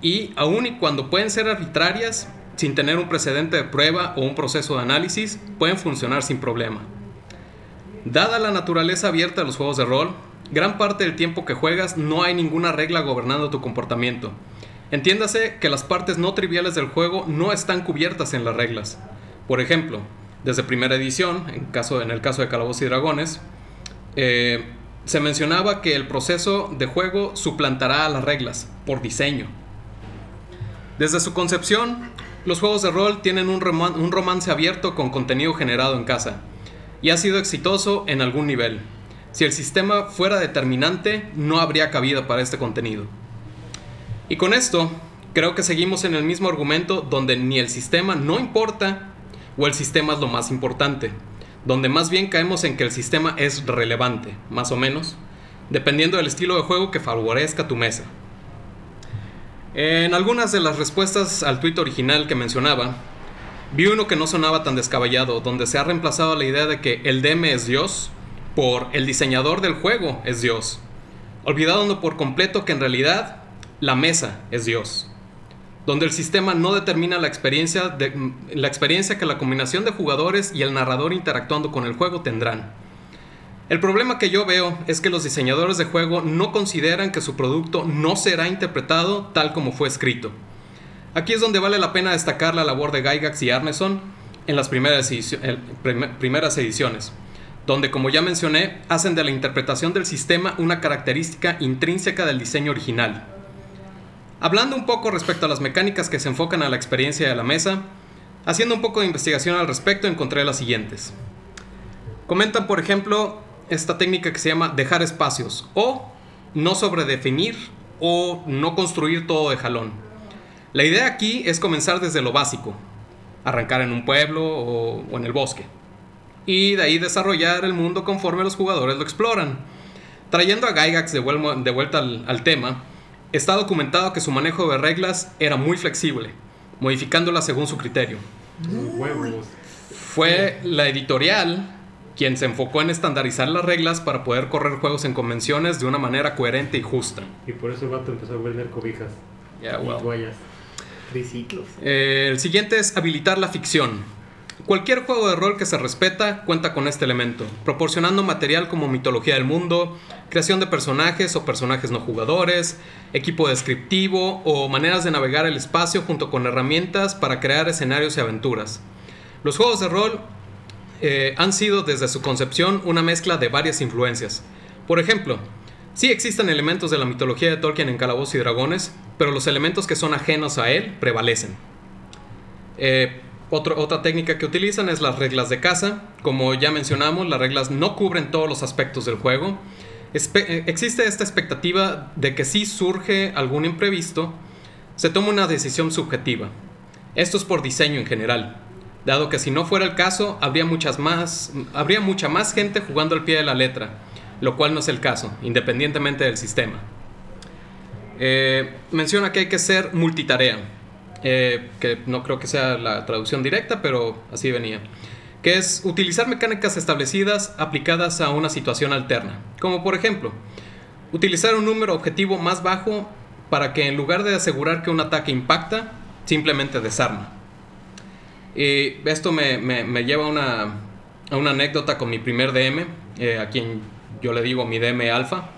y aun y cuando pueden ser arbitrarias, sin tener un precedente de prueba o un proceso de análisis, pueden funcionar sin problema. Dada la naturaleza abierta de los juegos de rol, gran parte del tiempo que juegas no hay ninguna regla gobernando tu comportamiento. Entiéndase que las partes no triviales del juego no están cubiertas en las reglas. Por ejemplo, desde primera edición, en, caso, en el caso de Calabozos y Dragones, eh, se mencionaba que el proceso de juego suplantará a las reglas por diseño. Desde su concepción, los juegos de rol tienen un, roman- un romance abierto con contenido generado en casa y ha sido exitoso en algún nivel. Si el sistema fuera determinante, no habría cabida para este contenido. Y con esto, creo que seguimos en el mismo argumento donde ni el sistema no importa o el sistema es lo más importante, donde más bien caemos en que el sistema es relevante, más o menos, dependiendo del estilo de juego que favorezca tu mesa. En algunas de las respuestas al tweet original que mencionaba, vi uno que no sonaba tan descabellado, donde se ha reemplazado la idea de que el DM es Dios por el diseñador del juego es Dios, olvidando por completo que en realidad la mesa es Dios, donde el sistema no determina la experiencia, la experiencia que la combinación de jugadores y el narrador interactuando con el juego tendrán. El problema que yo veo es que los diseñadores de juego no consideran que su producto no será interpretado tal como fue escrito. Aquí es donde vale la pena destacar la labor de Gygax y Arneson en las primeras, primeras ediciones, donde como ya mencioné, hacen de la interpretación del sistema una característica intrínseca del diseño original. Hablando un poco respecto a las mecánicas que se enfocan a la experiencia de la mesa, haciendo un poco de investigación al respecto encontré las siguientes. Comentan, por ejemplo, esta técnica que se llama dejar espacios o no sobredefinir o no construir todo de jalón. La idea aquí es comenzar desde lo básico, arrancar en un pueblo o, o en el bosque, y de ahí desarrollar el mundo conforme los jugadores lo exploran. Trayendo a Gygax de, vuel- de vuelta al, al tema, está documentado que su manejo de reglas era muy flexible, modificándolas según su criterio. Fue la editorial quien se enfocó en estandarizar las reglas para poder correr juegos en convenciones de una manera coherente y justa. Y por eso el vato empezó a vender cobijas Yeah, y well. toallas. Triciclos. Eh, el siguiente es habilitar la ficción. Cualquier juego de rol que se respeta cuenta con este elemento, proporcionando material como mitología del mundo, creación de personajes o personajes no jugadores, equipo descriptivo o maneras de navegar el espacio junto con herramientas para crear escenarios y aventuras. Los juegos de rol eh, han sido desde su concepción una mezcla de varias influencias. Por ejemplo, sí existen elementos de la mitología de Tolkien en Calabozos y Dragones, pero los elementos que son ajenos a él prevalecen. Eh, otra técnica que utilizan es las reglas de caza. Como ya mencionamos, las reglas no cubren todos los aspectos del juego. Eh, existe esta expectativa de que si surge algún imprevisto, se toma una decisión subjetiva. Esto es por diseño en general, dado que si no fuera el caso, habría, muchas más, habría mucha más gente jugando al pie de la letra, lo cual no es el caso, independientemente del sistema. Eh, menciona que hay que ser multitarea, eh, que no creo que sea la traducción directa, pero así venía. Que es utilizar mecánicas establecidas aplicadas a una situación alterna. Como por ejemplo, utilizar un número objetivo más bajo para que en lugar de asegurar que un ataque impacta, simplemente desarma. Y esto me, me- me lleva a una, a una anécdota con mi primer DM, eh, a quien yo le digo mi DM alfa.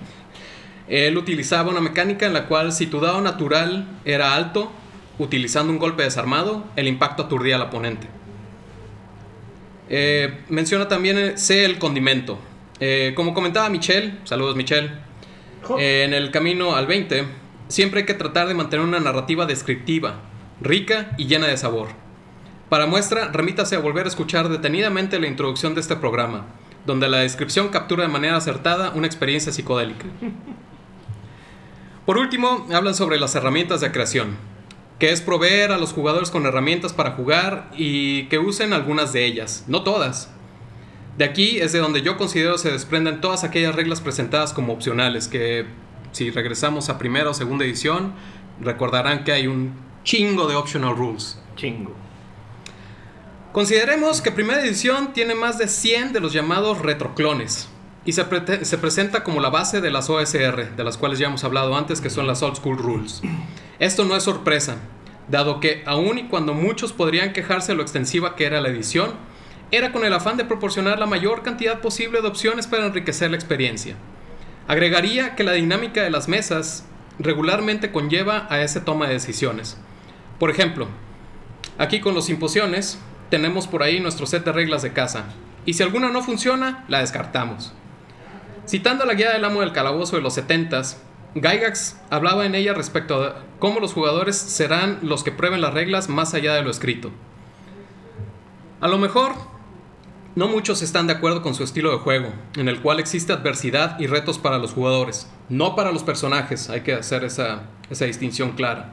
Él utilizaba una mecánica en la cual si tu dado natural era alto, utilizando un golpe desarmado, el impacto aturdía al oponente. Eh, menciona también sé el condimento. Eh, como comentaba Michelle, saludos Michelle, eh, en el camino al 20, siempre hay que tratar de mantener una narrativa descriptiva, rica y llena de sabor. Para muestra, remítase a volver a escuchar detenidamente la introducción de este programa, donde la descripción captura de manera acertada una experiencia psicodélica. Por último, hablan sobre las herramientas de creación, que es proveer a los jugadores con herramientas para jugar y que usen algunas de ellas, no todas. De aquí es de donde yo considero se desprenden todas aquellas reglas presentadas como opcionales, que si regresamos a primera o segunda edición, recordarán que hay un chingo de optional rules. Chingo. Consideremos que primera edición tiene más de 100 de los llamados retroclones y se, presenta como la base de las OSR, de las cuales ya hemos hablado antes, que son las Old School Rules. Esto no es sorpresa, dado que aun y cuando muchos podrían quejarse de lo extensiva que era la edición, era con el afán de proporcionar la mayor cantidad posible de opciones para enriquecer la experiencia. Agregaría que la dinámica de las mesas regularmente conlleva a esa toma de decisiones. Por ejemplo, Aquí con los simposiones tenemos por ahí nuestro set reglas de casa. Y si alguna no funciona, la descartamos. Citando la guía del amo del calabozo de los 70s, Gygax hablaba en ella respecto a cómo los jugadores serán los que prueben las reglas más allá de lo escrito. A lo mejor, no muchos están de acuerdo con su estilo de juego, en el cual existe adversidad y retos para los jugadores, no para los personajes, hay que hacer esa, esa distinción clara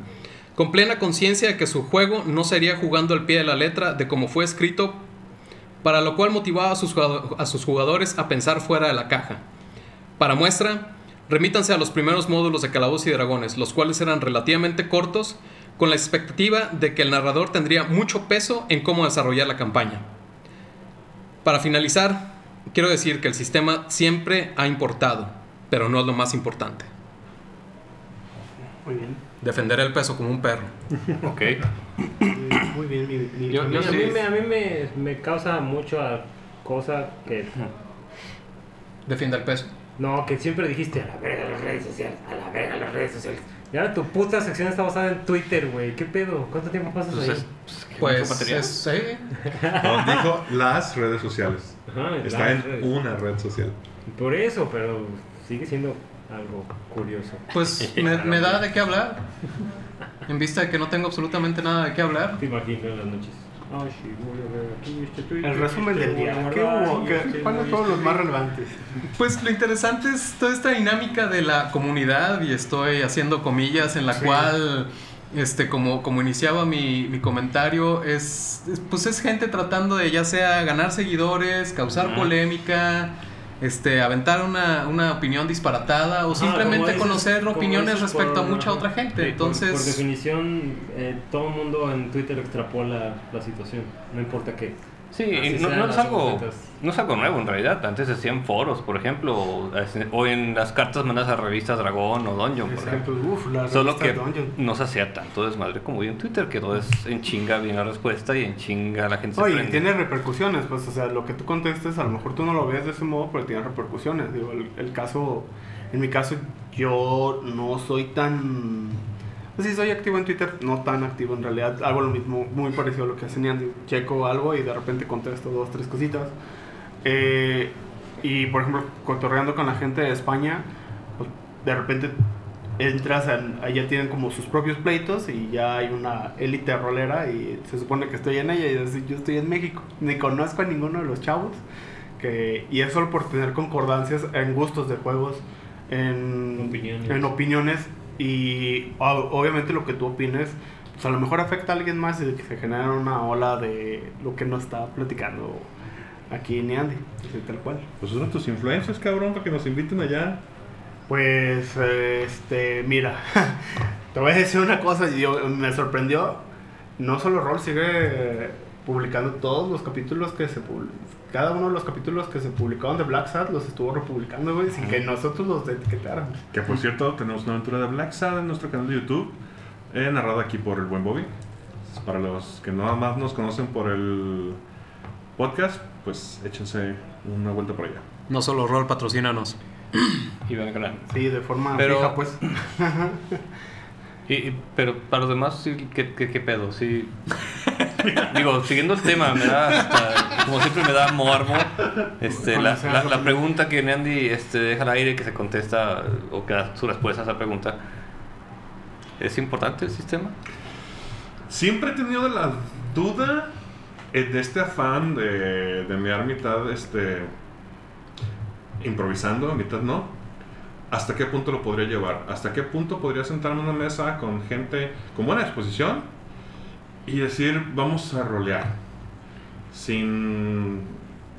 con plena conciencia de que su juego no sería jugando al pie de la letra de como fue escrito, para lo cual motivaba a sus, jugadores a pensar fuera de la caja. Para muestra, remítanse a los primeros módulos de Calabozos y Dragones, los cuales eran relativamente cortos, con la expectativa de que el narrador tendría mucho peso en cómo desarrollar la campaña. Para finalizar, quiero decir que el sistema siempre ha importado, pero no es lo más importante. Muy bien. Defender el peso como un perro. Ok. Muy bien, mi, mi- Yo- A mí, yo a sí. mí me, a mí me, me causa mucha cosa que... Defienda el peso. No, que siempre dijiste a la verga las redes sociales, a la verga las redes sociales. Y ahora tu puta sección está basada en Twitter, güey. ¿Qué pedo? ¿Cuánto tiempo pasas Pues ahí? es, pues, Pues mucho es, sí. No, dijo las redes sociales. Ajá, Está las en redes. una red social. Por eso, pero sigue siendo algo curioso. Pues me, me da de qué hablar. En vista de que no tengo absolutamente nada de qué hablar. Te imagino en las noches. Este El resumen este del día. ¿Qué hubo? y ¿Qué- este ¿Cuáles fueron los más relevantes? Pues lo interesante es toda esta dinámica de la comunidad y estoy haciendo comillas en la Sí. cual, este, como, como iniciaba mi, mi comentario, es, es- pues es gente tratando de ya sea ganar seguidores, causar Ajá. polémica, este, aventar una, una opinión disparatada o simplemente dices- conocer opiniones respecto por- a mucha otra gente. Por- Entonces... Por, definición, eh, todo el mundo en Twitter extrapola la situación. No importa qué. Sí, no, no es algo, no es algo nuevo en realidad. Antes se hacían foros, por ejemplo, o, en las cartas mandas a revistas Dragón o Dungeon, por ejemplo. Ejemplo, uf, la Solo que Dungeon. no se hacía tanto desmadre como hoy en Twitter, que todo es en chinga bien la respuesta y en chinga la gente se Oye, prende. tiene repercusiones, pues, o sea, lo que tú contestes, a lo mejor tú no lo ves de ese modo, pero tiene repercusiones. Digo, el, el caso, en mi caso, yo no soy tan. Pues sí, soy activo en Twitter, no tan activo en realidad. Hago lo mismo, muy parecido a lo que hacen Andy. Checo algo y de repente contesto dos, tres cositas. Eh, y por ejemplo, cotorreando con la gente de España, pues, de repente entras, en, allá tienen como sus propios pleitos y ya hay una élite rolera y se supone que estoy en ella y así, yo estoy en México. Ni conozco a ninguno de los chavos. Que, y es solo por tener concordancias en gustos de juegos, en Opiniones. en opiniones y o- obviamente lo que tú opines pues a lo mejor afecta a alguien más y que se genera una ola de lo que no está platicando aquí ni Andy, así tal cual. Pues son tus influencias, cabrón, para que nos inviten allá. Pues, este, mira, te voy a decir una cosa, y yo, me sorprendió, no solo Roll sigue publicando todos los capítulos que se publi- cada uno de los capítulos que se publicaron de Black Sad los estuvo republicando, güey, sin que nosotros los etiquetáramos. Que por cierto, tenemos una aventura de Black Sad en nuestro canal de YouTube, eh, narrada aquí por el buen Bobby. Para los que nada más nos conocen por el podcast, pues échense una vuelta por allá. No solo rol, patrocínanos. Y van ganando. Sí, de forma Pero- fija, pues. Y, y- pero para los demás, sí, ¿qué, qué, qué pedo? Sí. Digo, siguiendo el tema, me da hasta- como siempre me da morbo. Este, la, la, la pregunta que Andy este, deja al aire, que se contesta, o que da su respuesta a esa pregunta. ¿Es importante el sistema? Siempre he tenido la duda eh, de este afán de, de enviar mitad este, improvisando, mitad no. ¿Hasta qué punto lo podría llevar? ¿Hasta qué punto podría sentarme en una mesa con gente con buena exposición y decir, vamos a rolear? Sin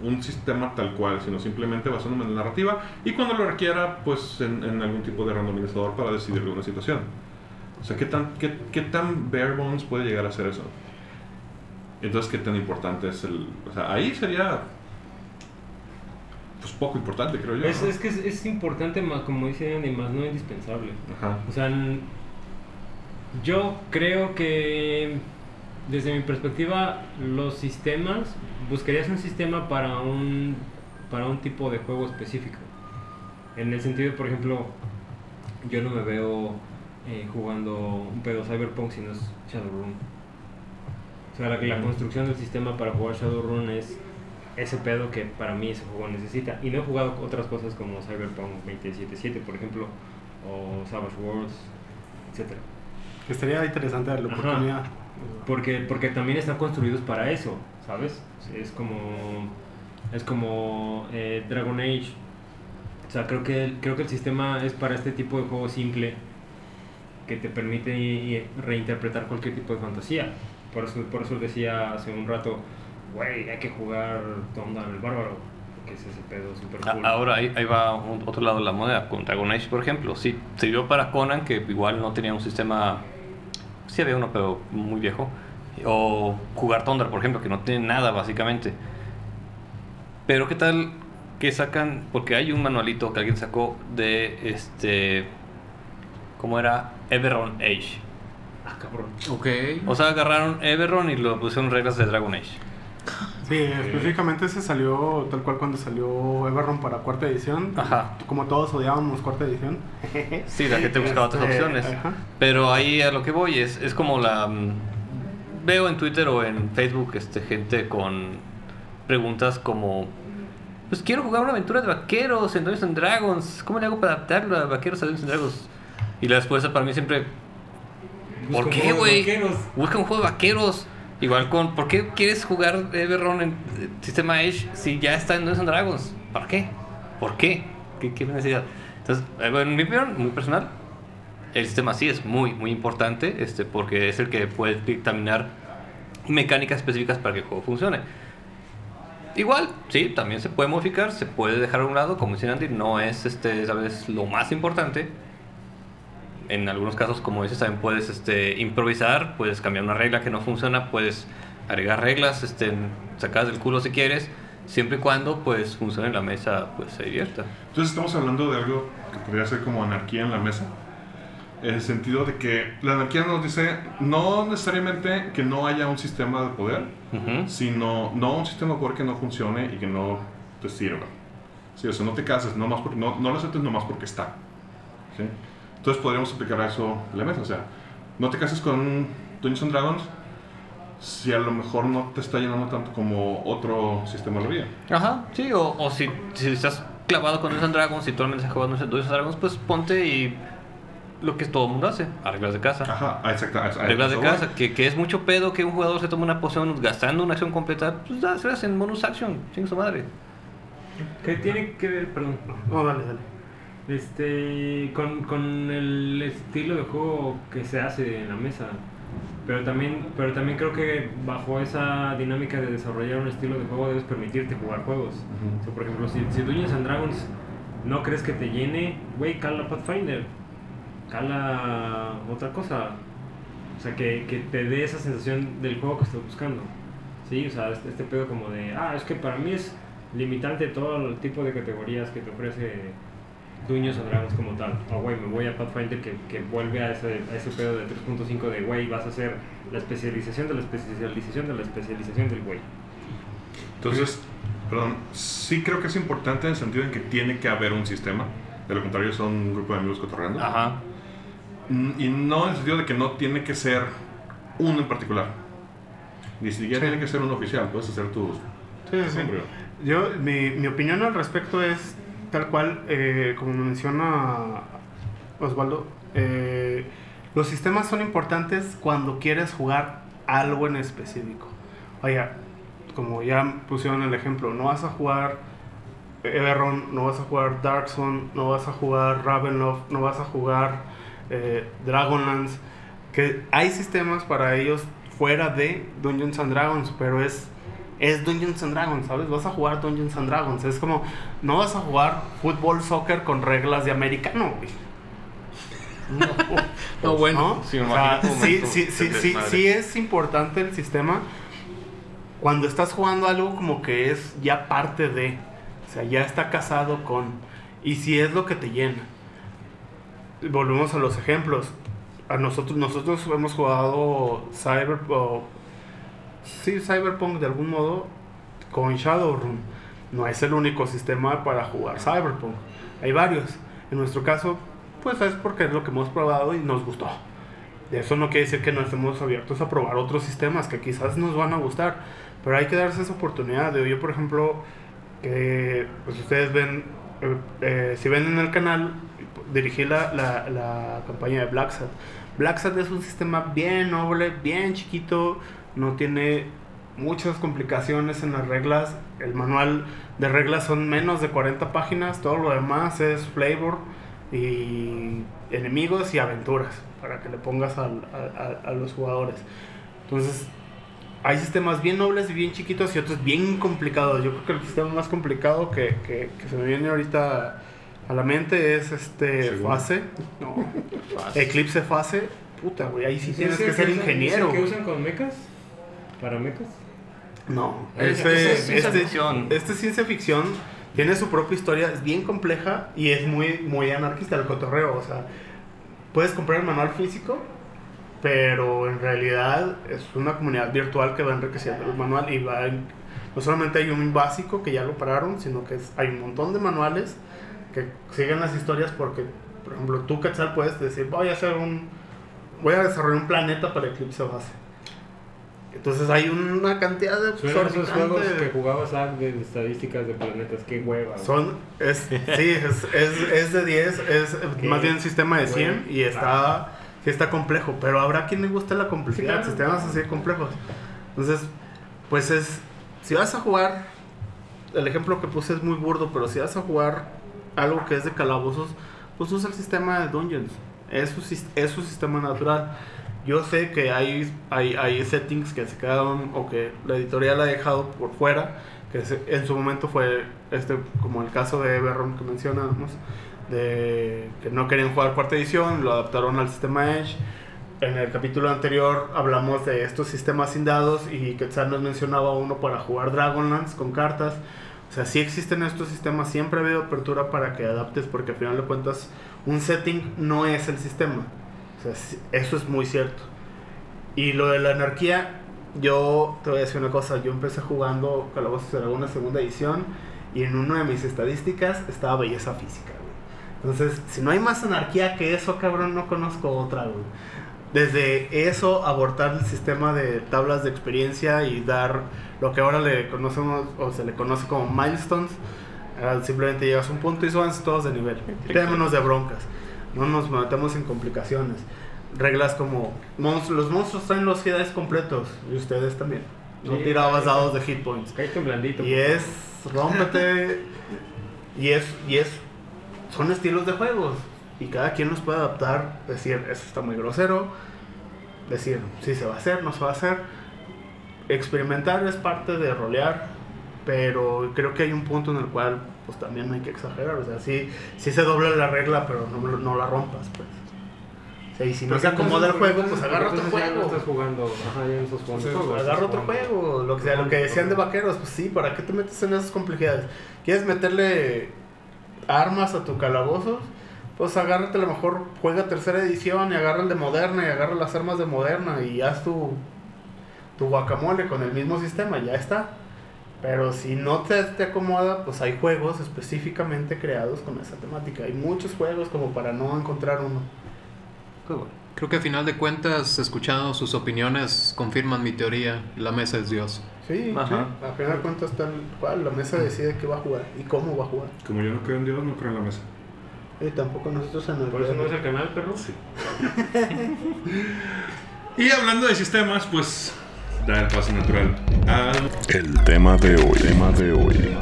un sistema tal cual, sino simplemente basándome en la narrativa y cuando lo requiera, pues en, en algún tipo de randomizador para decidir alguna situación. O sea, ¿qué tan, qué, qué tan bare bones puede llegar a ser eso? Entonces, ¿qué tan importante es el...? O sea, ahí sería... Pues poco importante, creo yo. Es, ¿no? es que es, es importante, ma- como dice Andy, más no indispensable. Ajá. O sea, yo creo que desde mi perspectiva los sistemas, buscarías un sistema para un, para un tipo de juego específico. En el sentido, por ejemplo, yo no me veo eh, jugando un pedo Cyberpunk si no es Shadowrun. O sea, la, la construcción del sistema para jugar Shadowrun es ese pedo que para mí ese juego necesita. Y no he jugado otras cosas como Cyberpunk 2077, por ejemplo, o Savage Worlds, etcétera. Estaría interesante la Ajá. Porque, porque también están construidos para eso, ¿sabes? Es como, es como eh, Dragon Age. O sea, creo que, el- creo que el sistema es para este tipo de juego simple que te permite reinterpretar cualquier tipo de fantasía. Por eso, por eso decía hace un rato, güey, hay que jugar Tondan el Bárbaro, que es ese pedo super cool. Ahora ahí, ahí va un- otro lado de la moneda. Con Dragon Age, por ejemplo, sí sirvió para Conan, que igual no tenía un sistema. Sí había uno, pero muy viejo. O jugar Thunder, por ejemplo, que no tiene nada básicamente. Pero qué tal que sacan, porque hay un manualito que alguien sacó de este. ¿Cómo era? Everon Age. Ah, cabrón. Ok. O sea, agarraron Everon y lo pusieron reglas de Dragon Age. Sí, específicamente ese salió tal cual cuando salió Everron para cuarta edición. Ajá. Como todos odiábamos cuarta edición. Sí, la gente buscaba otras Este, opciones. ajá. Pero ahí a lo que voy es, es como la... mm, Veo en Twitter o en Facebook este, gente con preguntas como... pues quiero jugar una aventura de vaqueros en Dungeons and Dragons. ¿Cómo le hago para adaptarlo a vaqueros a Dungeons and Dragons? Y la respuesta para mí siempre, ¿por qué, güey? Busca un juego de vaqueros. Igual con, ¿por qué quieres jugar Everron en sistema Edge si ya está en Dungeons Dragons? ¿Para qué? ¿Por qué? ¿Qué, qué necesidad? Entonces, en mi opinión, muy personal, el sistema sí es muy, muy importante este, porque es el que puede dictaminar mecánicas específicas para que el juego funcione. Igual, sí, también se puede modificar, se puede dejar a un lado, como dice Andy, no es, este, ¿sabes? lo más importante. En algunos casos, como dices, también puedes este, improvisar, puedes cambiar una regla que no funciona, puedes agregar reglas este, sacadas del culo si quieres, siempre y cuando pues funcione la mesa, pues se divierta. Entonces estamos hablando de algo que podría ser como anarquía en la mesa. En el sentido de que la anarquía nos dice no necesariamente que no haya un sistema de poder, Ujú. sino no un sistema de poder que no funcione y que no te sirva. Sí, o sea, no te cases, nomás porque, no, no lo aceptes nomás porque está. ¿sí? Entonces podríamos aplicar a eso en la mesa. O sea, no te cases con Dungeons and Dragons si a lo mejor no te está llenando tanto como otro sistema de la vida. Ajá, sí, o, o si, si estás clavado con Dungeons and Dragons, si actualmente estás jugando Dungeons and Dragons, pues ponte y lo que todo el mundo hace, arreglas de casa. Ajá, ah, exacto. a- a- Reglas de casa, que, que es mucho pedo que un jugador se tome una poción gastando una acción completa, pues da, se hace en bonus action, sin su madre. ¿Qué tiene que ver, perdón, No, dale, dale. Este, con, con el estilo de juego que se hace en la mesa? Pero también, pero también creo que bajo esa dinámica de desarrollar un estilo de juego debes permitirte jugar juegos. Ujú. O sea, por ejemplo, si, si Dungeons and Dragons no crees que te llene, güey, cala Pathfinder. Cala otra cosa. O sea, que, que te dé esa sensación del juego que estás buscando. Sí, o sea, este, este pedo como de, ah, es que para mí es limitante todo el tipo de categorías que te ofrece Dungeons and Dragons como tal. O, güey, me voy a Pathfinder que, que vuelve a ese, a ese pedo de 3.5 de, güey, vas a hacer la especialización de la especialización de la especialización del güey. Entonces, perdón, sí creo que es importante en el sentido en que tiene que haber un sistema. De lo contrario, son un grupo de amigos cotorreando. Ajá. Mm, Y no en el sentido de que no tiene que ser uno en particular. Ni siquiera Sí. tiene que ser uno oficial. Puedes hacer tus. Sí, sí. Yo, mi, mi opinión al respecto es tal cual, eh, como menciona Osvaldo, eh, los sistemas son importantes cuando quieres jugar algo en específico. Vaya, como ya pusieron el ejemplo, no vas a jugar Everron, no vas a jugar Darkzone, no vas a jugar Ravenloft, no vas a jugar eh, Dragonlance, que hay sistemas para ellos fuera de Dungeons and Dragons, pero es es Dungeons and Dragons, ¿sabes? Vas a jugar Dungeons and Dragons, es como no vas a jugar fútbol, soccer con reglas de americano, güey. No, bueno. ¿no? sí, me O sea, sí, sí, sí, sí, sí es importante el sistema cuando estás jugando algo como que es ya parte de, o sea, ya está casado con, y si es lo que te llena. Volvemos a los ejemplos. A nosotros, nosotros hemos jugado Cyber, o- sí, Cyberpunk de algún modo con Shadowrun. No es el único sistema para jugar Cyberpunk. Hay varios. En nuestro caso, pues es porque es lo que hemos probado y nos gustó. Eso no quiere decir que no estemos abiertos a probar otros sistemas que quizás nos van a gustar, pero hay que darse esa oportunidad. Yo, por ejemplo, que pues ustedes ven, eh, eh, si ven en el canal, dirigí la, la, la campaña de Black Sat. Black Sat es un sistema bien noble, bien chiquito, no tiene muchas complicaciones en las reglas. El manual de reglas son menos de 40 páginas, todo lo demás es flavor y enemigos y aventuras para que le pongas al- a, a- a los jugadores. Entonces, hay sistemas bien nobles y bien chiquitos y otros bien complicados. Yo creo que el sistema más complicado que, que- que se me viene ahorita a la mente es este fase. No, Eclipse fase. Puta, güey, ahí sí tienes ¿Es que ser ingeniero. güey. usan con mecas? ¿Para mecas? No, Es- este, es ciencia este- ficción. este es ciencia ficción, tiene su propia historia, es bien compleja y es muy, muy anarquista el cotorreo. O sea, puedes comprar el manual físico, pero en realidad es una comunidad virtual que va enriqueciendo el manual y va. en- no solamente hay un básico que ya lo pararon, sino que es- hay un montón de manuales que siguen las historias porque, por ejemplo, tú, Quetzal, puedes decir, voy a hacer un. Voy a desarrollar un planeta para Eclipse Base Entonces hay una cantidad de Suenan esos juegos que jugabas ah, de estadísticas de planetas, qué hueva. Son, es, sí, es, es, es de 10, es Qué más bien sistema de 100 bueno. y está, sí está complejo, pero habrá quien le guste la complejidad, Sí, claro. sistemas así complejos. Entonces, pues es, si vas a jugar, el ejemplo que puse es muy burdo, pero si vas a jugar algo que es de calabozos, pues usa el sistema de Dungeons, es su, es su sistema natural. Yo sé que hay, hay, hay settings que se quedaron o que la editorial ha dejado por fuera, que se- en su momento fue este como el caso de Everron que mencionamos, de que no querían jugar cuarta edición, lo adaptaron al sistema Edge. En el capítulo anterior hablamos de estos sistemas sin dados y Quetzal nos mencionaba uno para jugar Dragonlance con cartas. O sea, sí existen estos sistemas, siempre ha habido apertura para que adaptes porque al final de cuentas un setting no es el sistema. Sea, eso es muy cierto. Y lo de la anarquía, yo te voy a decir una cosa, yo empecé jugando Calabozos y Dragones segunda edición y en una de mis estadísticas estaba belleza física, güey. Entonces, si no hay más anarquía que eso, cabrón, no conozco otra, güey. Desde eso, abortar el sistema de tablas de experiencia y dar lo que ahora le conocemos o se le conoce como milestones. Ah, simplemente llegas a un punto y súbanse todos de nivel. Quedémonos de broncas. No nos metemos en complicaciones. Reglas como monstruos, los monstruos traen los dice completos y ustedes también. No Sí, tirabas sí. dados de hit points. Cállate blandito. Y es rómpete y es y es son estilos de juegos y cada quien los puede adaptar, decir, eso está muy grosero, decir, si se va a hacer, no se va a hacer. Experimentar es parte de rolear, pero creo que hay un punto en el cual pues también no hay que exagerar, o sea, sí, sí se dobla la regla, pero no, no la rompas, pues. O sea, y si no se acomoda el juego, pues agarra otro juego. estás jugando, ajá, ya no estás jugando. Entonces, juegos, agarra otro jugando- juego. Lo que, sea, lo que decían de vaqueros, pues sí, ¿para qué te metes en esas complejidades? ¿Quieres meterle armas a tu calabozos? Pues agárrate a lo mejor, juega tercera edición y agarra el de moderna y agarra las armas de moderna y haz tu, tu guacamole con el mismo sistema, ya está. Pero si no te, te acomoda, pues hay juegos específicamente creados con esa temática. Hay muchos juegos como para no encontrar uno. Creo que a final de cuentas, escuchando sus opiniones, confirman mi teoría. La mesa es Dios. Sí, Ajá. sí. A final de cuentas, tal cual, la mesa decide qué va a jugar y cómo va a jugar. Como yo no creo en Dios, no creo en la mesa. Y tampoco nosotros en el Por eso no es el canal, perro. Y hablando de sistemas, pues da el paso natural al el tema de hoy. Tema de hoy.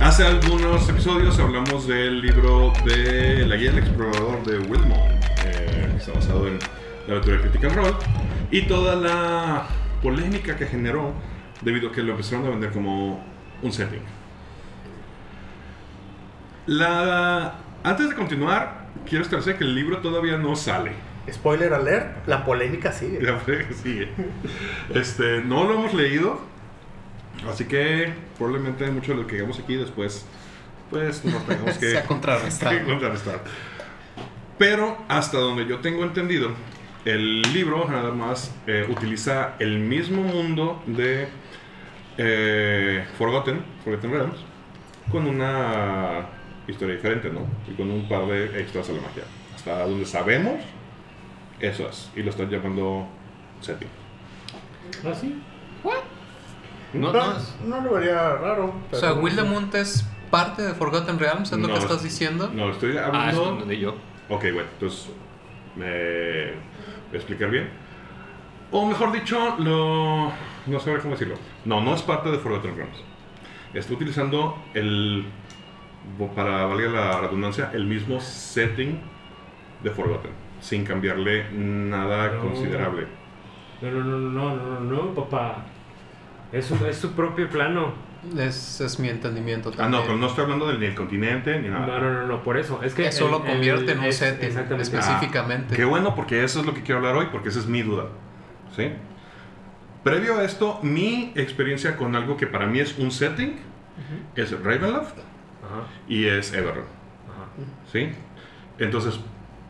Hace algunos episodios hablamos del libro de La Guía del Explorador de Wilmot, eh, que está basado en la aventura de Critical Role, y toda la polémica que generó debido a que lo empezaron a vender como un setting. La... Antes de continuar, quiero establecer que el libro todavía no sale. Spoiler alert, la polémica sigue. La que sigue. Este, no lo hemos leído. Así que probablemente mucho de lo que digamos aquí después, pues nos tengamos que que contrarrestar. Pero hasta donde yo tengo entendido, el libro nada más eh, utiliza el mismo mundo de eh, Forgotten, Forgotten Realms, con una historia diferente, ¿no? Y con un par de extras a la magia. Hasta donde sabemos, eso es. Y lo están llamando setting. ¿Ah, sí? No, No, no no lo vería raro. O sea, Wildemount es parte de Forgotten Realms, es lo No, que estás diciendo. No, estoy Ah, hablando. es de yo. Ok, bueno, entonces me voy a explicar bien. O mejor dicho, lo... no sabré cómo decirlo. No, no es parte de Forgotten Realms. Está utilizando el, para valga la redundancia, el mismo setting de Forgotten, sin cambiarle nada No. considerable. No, no, no, no, no, no, no, papá. Es su, es su propio plano. Es, es mi entendimiento Ah, también. no, pero no estoy hablando del, ni el continente ni nada. No, no, no, no, por eso. Es que Eso el- lo convierte el- en un es- setting específicamente. Qué bueno, porque eso es lo que quiero hablar hoy, porque esa es mi duda. ¿Sí? Previo a esto, mi experiencia con algo que para mí es un setting es Ravenloft Ajá, y es Everon. ajá. ¿Sí? Entonces,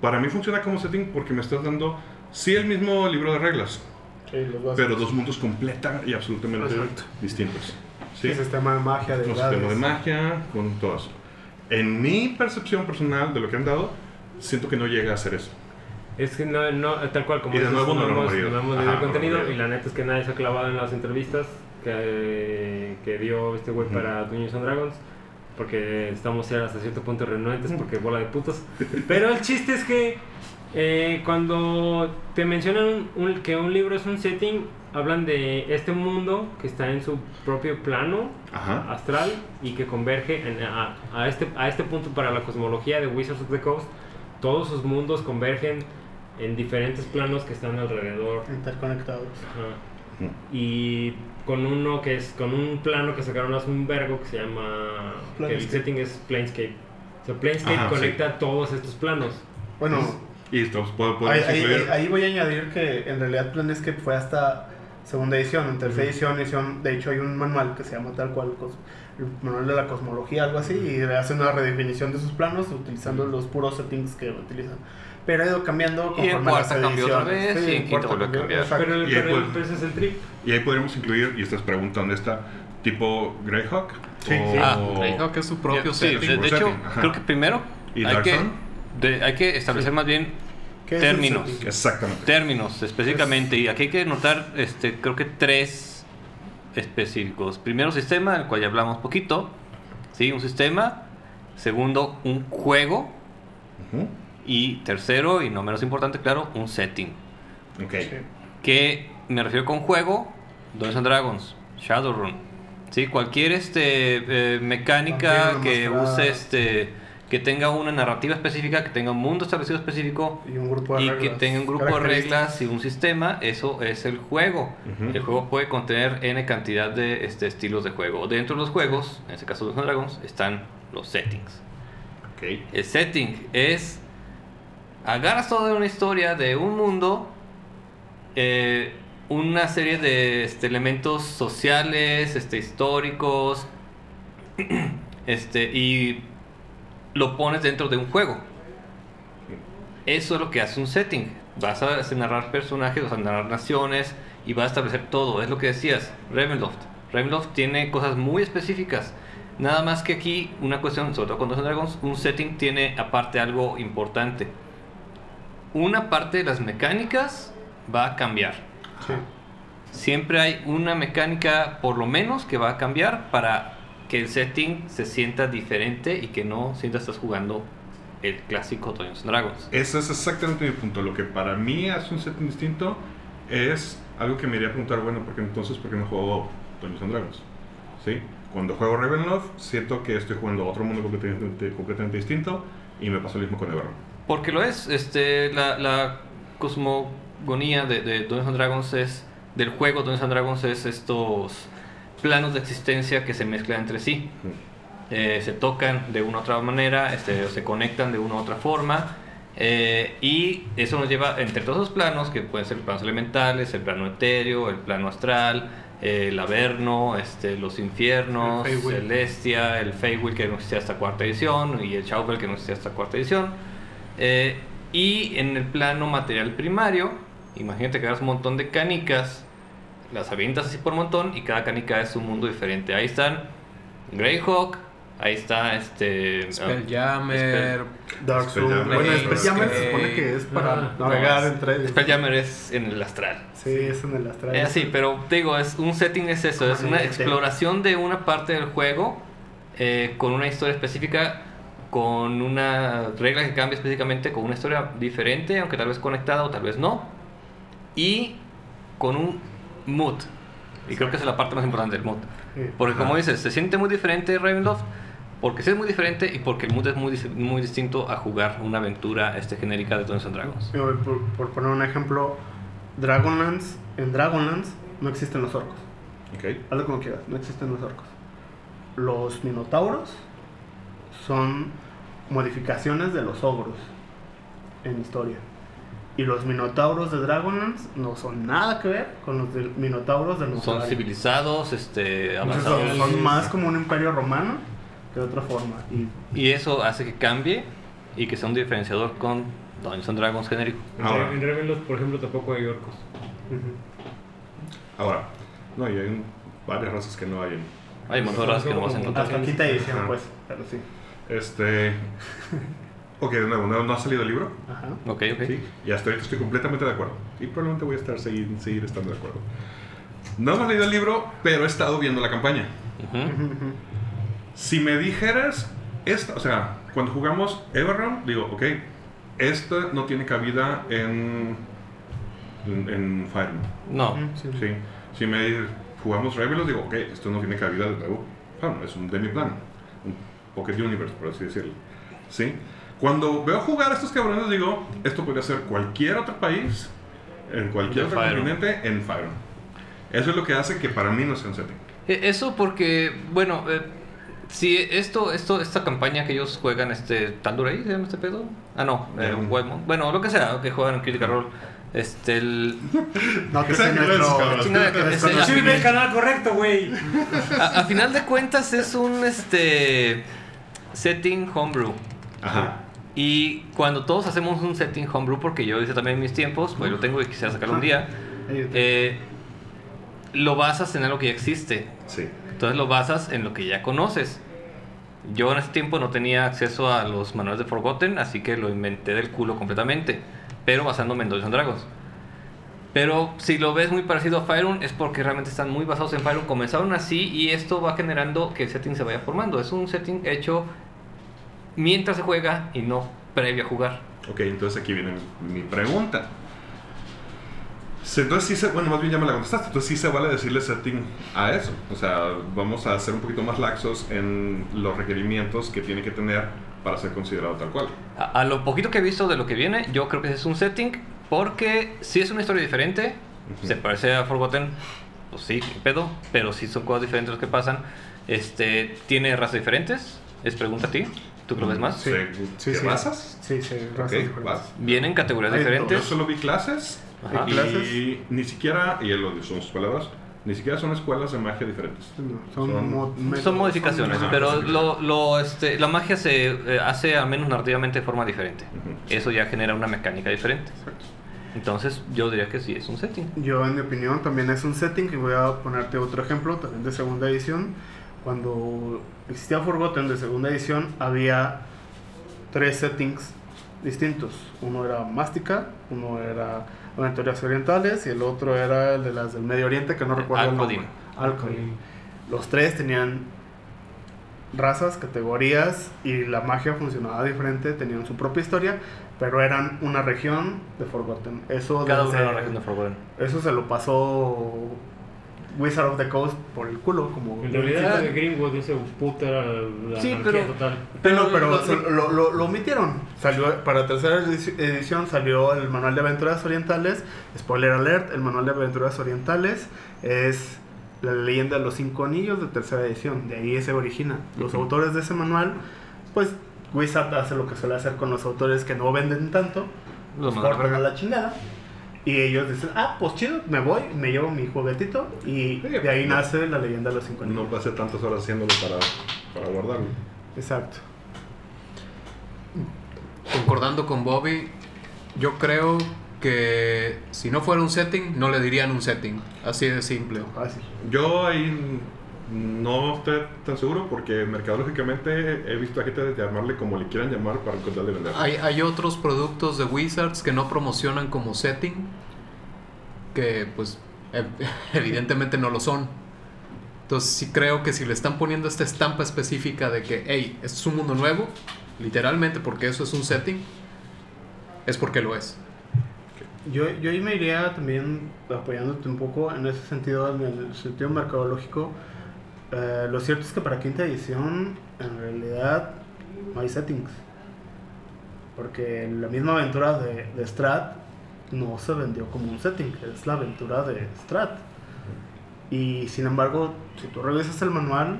para mí funciona como setting porque me estás dando, sí, el mismo libro de reglas, Sí, los pero dos mundos completa y absolutamente Exacto. distintos. ¿sí? Sí, sistema de magia, de Un sistema de magia, con todo eso. En mi percepción personal de lo que han dado, siento que no llega a hacer eso. Es que no, no tal cual como Y de nuevo no lo hemos no hemos leído el contenido y la neta es que nadie se ha clavado en las entrevistas que, que dio este güey Ujú. para Dungeons and Dragons porque estamos ya hasta cierto punto renuentes porque bola de putos. Pero el chiste es que eh, cuando te mencionan un- que un libro es un setting, hablan de este mundo que está en su propio plano Ajá. astral y que converge en- a, a este, a este punto para la cosmología de Wizards of the Coast. Todos sus mundos convergen en diferentes planos que están alrededor. Interconectados. Ajá. Y con uno que es con un plano que sacaron hace un vergo que se llama que el setting es Planescape. O sea, Planescape Ajá, sí. conecta todos estos planos. Bueno, Y esto pod- ahí, voy a añadir que en realidad Planescape fue hasta segunda edición. En tercera edición, edición, de hecho hay un manual que se llama tal cual, el manual de la cosmología, algo así, y hace una redefinición de sus planos utilizando los puros settings que utilizan. Pero ha ido cambiando Y en cuarta cambió otra vez, y en quinta cuarta volvió a cambiar. exacto. Pero, ahí pero, puede- pero ese es el trip. Y ahí podríamos incluir, y esta es pregunta dónde está, tipo Greyhawk. Sí, o- sí. Ah, Greyhawk es su propio Sí, setting. de, hecho, ajá. creo que primero ¿Y hay que, de- hay que establecer más bien ¿Qué es el términos. setting? Exactamente. Términos específicamente, y aquí hay que notar, este, creo que tres específicos. Primero, sistema, del cual ya hablamos poquito. ¿sí? Un sistema. Segundo, un juego. Ujú. Y tercero, y no menos importante, claro, un setting. Ok. Sí. que me refiero con juego, Dungeons and Dragons, Shadowrun, ¿sí? Cualquier este, eh, mecánica Vampiro, que use este, que tenga una narrativa específica, que tenga un mundo establecido específico Y un grupo de y reglas. que tenga un grupo de reglas y un sistema, eso es el juego. Ujú. El juego puede contener n cantidad de este, estilos de juego. Dentro de los juegos, en este caso Dungeons and Dragons, están los settings. Ok. El setting es. Agarras toda una historia de un mundo, eh, una serie de este, elementos sociales, este, históricos, este, y lo pones dentro de un juego. Eso es lo que hace un setting. Vas a narrar personajes, vas a narrar naciones y vas a establecer todo. Es lo que decías, Ravenloft. Ravenloft tiene cosas muy específicas. Nada más que aquí, una cuestión, sobre todo con Dungeons Dragons, un setting tiene aparte algo importante. Una parte de las mecánicas va a cambiar. Sí. Siempre hay una mecánica, por lo menos, que va a cambiar para que el setting se sienta diferente y que no sientas estás jugando el clásico Dungeons Dragons. Ese es exactamente mi punto. Lo que para mí hace un setting distinto es algo que me iría a preguntar, bueno, ¿por qué entonces por qué no juego Dungeons Dragons? ¿Sí? Cuando juego Ravenloft, siento que estoy jugando a otro mundo completamente, completamente distinto y me pasa lo mismo con Everon. Porque lo es, este, la, la cosmogonía de, de Dungeons and Dragons es, del juego Dungeons and Dragons es estos planos de existencia que se mezclan entre sí. Eh, se tocan de una u otra manera, este, se conectan de una u otra forma. eh, y eso nos lleva entre todos los planos, que pueden ser planos elementales, el plano etéreo, el plano astral, eh, el averno, este, los infiernos, El. Celestia, el Feywild que no existía hasta cuarta edición, y el Shadowfell que no existía hasta cuarta edición. Eh, y en el plano material primario, imagínate que hagas un montón de canicas, las avientas así por montón y cada canica es un mundo diferente. Ahí están Greyhawk, ahí está este... Spelljammer. Dark Souls. Bueno, Eh, Spelljammer se supone que es para ah, navegar no, entre ellos. Spelljammer es en el astral. Sí, es en el astral. Es así, pero te digo, es, un setting es eso, es una exploración de una parte del juego eh, con una historia específica, con una regla que cambia específicamente, con una historia diferente, aunque tal vez conectada o tal vez no, y con un mood. Y creo que esa es la parte más importante del mood. Porque como dices, se siente muy diferente Ravenloft, porque sí es muy diferente y porque el mood es muy, muy distinto a jugar una aventura este, genérica de Dungeons and Dragons. Mira, Por, por poner un ejemplo, Dragonlance, en Dragonlance no existen los orcos. Ok. Hazlo como quieras, no existen los orcos. Los minotauros son modificaciones de los ogros en historia. Y los minotauros de Dragonlance no son nada que ver con los de- minotauros de Son civilizados, este, Entonces, avanzados. son, son más como un imperio romano que de otra forma. Y Y eso hace que cambie y que sea un diferenciador con Dungeons and Dragons genérico. Ahora. En Ravenloft, por ejemplo, tampoco hay orcos. ujú. Ahora, no, y hay un- varias razas que no hay en Hay de razas que no vas a encontrar. hasta quinta edición, pues, pero sí. Este. Ok, de nuevo, no, no ha salido el libro. Ajá. Ok, ok. Sí, y hasta ahorita estoy completamente de acuerdo. Y probablemente voy a estar seguir, seguir estando de acuerdo. No hemos leído el libro, pero he estado viendo la campaña. Ujú, ujú. Si me dijeras, esta, o sea, cuando jugamos Everron, digo, ok, esta no tiene cabida en, en, en Fire Emblem. No. Ujú, sí. Sí. Si me jugamos Revelos, digo, ok, esto no tiene cabida de nuevo. Bueno, es un demi-plan, un Pocket Universe, por así decirlo. ¿Sí? Cuando veo jugar a estos cabrones, digo, esto podría ser cualquier otro país, en cualquier otro Fire. continente, en Fire. Eso es lo que hace que para mí no sea un setting. Eh, Eso porque, bueno, eh, si esto, esto, esta campaña que ellos juegan, este, Tanduray, ¿se llama este pedo? Ah, no, eh. Wildmont. Bueno, lo que sea, que juegan en Critical Role. Este, el, No, que sea inglés, nuestro. Sirve el canal correcto, güey. a, a final de cuentas es un este setting homebrew. Ajá. Y cuando todos hacemos un setting homebrew, porque yo hice también en mis tiempos, pues lo tengo y quisiera sacarlo un día, eh, lo basas en algo que ya existe. Sí. Entonces lo basas en lo que ya conoces. Yo en ese tiempo no tenía acceso a los manuales de Forgotten, así que lo inventé del culo completamente, pero basándome en Dungeons Dragons. Pero si lo ves muy parecido a Fire es porque realmente están muy basados en Fire Comenzaron así y esto va generando que el setting se vaya formando. Es un setting hecho mientras se juega y no previo a jugar. Ok, entonces aquí viene mi pregunta. Entonces sí se, bueno, más bien ya me la contestaste, entonces sí se vale decirle setting a eso. O sea, vamos a ser un poquito más laxos en los requerimientos que tiene que tener para ser considerado tal cual. A, a lo poquito que he visto de lo que viene, yo creo que es un setting porque si es una historia diferente, Ujú. se parece a Forgotten, pues sí, qué pedo, pero si son cosas diferentes las que pasan. Este, ¿Tiene razas diferentes? Es pregunta a ti, ¿tú lo ves más? Sí. ¿Se- Sí, ¿qué sí. razas? Sí, sí, razas diferentes. vas. Vienen categorías Hay Yo diferentes. solo vi clases Ajá. y Clases. ni siquiera, y él lo son sus palabras, ni siquiera son escuelas de magia diferentes. No, Son, Son- mo- métodos, Son modificaciones, Ajá, pero sí. lo, lo, este, la magia se eh, hace al menos narrativamente de forma diferente. Ujú. Eso ya genera una mecánica diferente. Entonces yo diría que sí es un setting. Yo, en mi opinión, también es un setting. Y voy a ponerte otro ejemplo, también de segunda edición. Cuando existía Forgotten de segunda edición, había tres settings distintos. Uno era Mástica, uno era Aventuras Orientales y el otro era el de las del Medio Oriente, que no recuerdo el nombre. Al-Qadim. Los tres tenían razas, categorías y la magia funcionaba diferente, tenían su propia historia, pero eran una región de Forgotten. Eso, Cada desde- una región de Forgotten. eso se lo pasó Wizard of the Coast por el culo, como En realidad, Greenwood, ese puta era la Sí, pero- total. pero, pero lo- lo, lo, omitieron. Salió para tercera edici- edición salió el manual de aventuras orientales. Spoiler alert, el manual de aventuras orientales es la leyenda de los cinco anillos de tercera edición. De ahí se origina. Los autores de ese manual, pues Wizard hace lo que suele hacer con los autores que no venden tanto. Los Los mandan a la chingada. Y ellos dicen, ah, pues chido, me voy, me llevo mi juguetito. Y Sí, de ahí no. nace la leyenda de los cinco anillos. No pasé tantas horas haciéndolo para, para guardarlo. Exacto. Concordando con Bobby, yo creo que si no fuera un setting, no le dirían un setting. Así de simple. Fácil. Yo ahí no estoy tan seguro porque mercadológicamente he visto a gente llamarle como le quieran llamar para encontrarle vender. Hay, hay otros productos de Wizards que no promocionan como setting, que pues ev- evidentemente no lo son. Entonces sí creo que si le están poniendo esta estampa específica de que, hey, esto es un mundo nuevo, literalmente porque eso es un setting, es porque lo es. Yo, yo ahí me iría también apoyándote un poco en ese sentido, en el sentido mercadológico. Eh, lo cierto es que para quinta edición, en realidad, no hay settings. Porque la misma aventura de, de Strat no se vendió como un setting, es la aventura de Strat. Y sin embargo, si tú revisas el manual,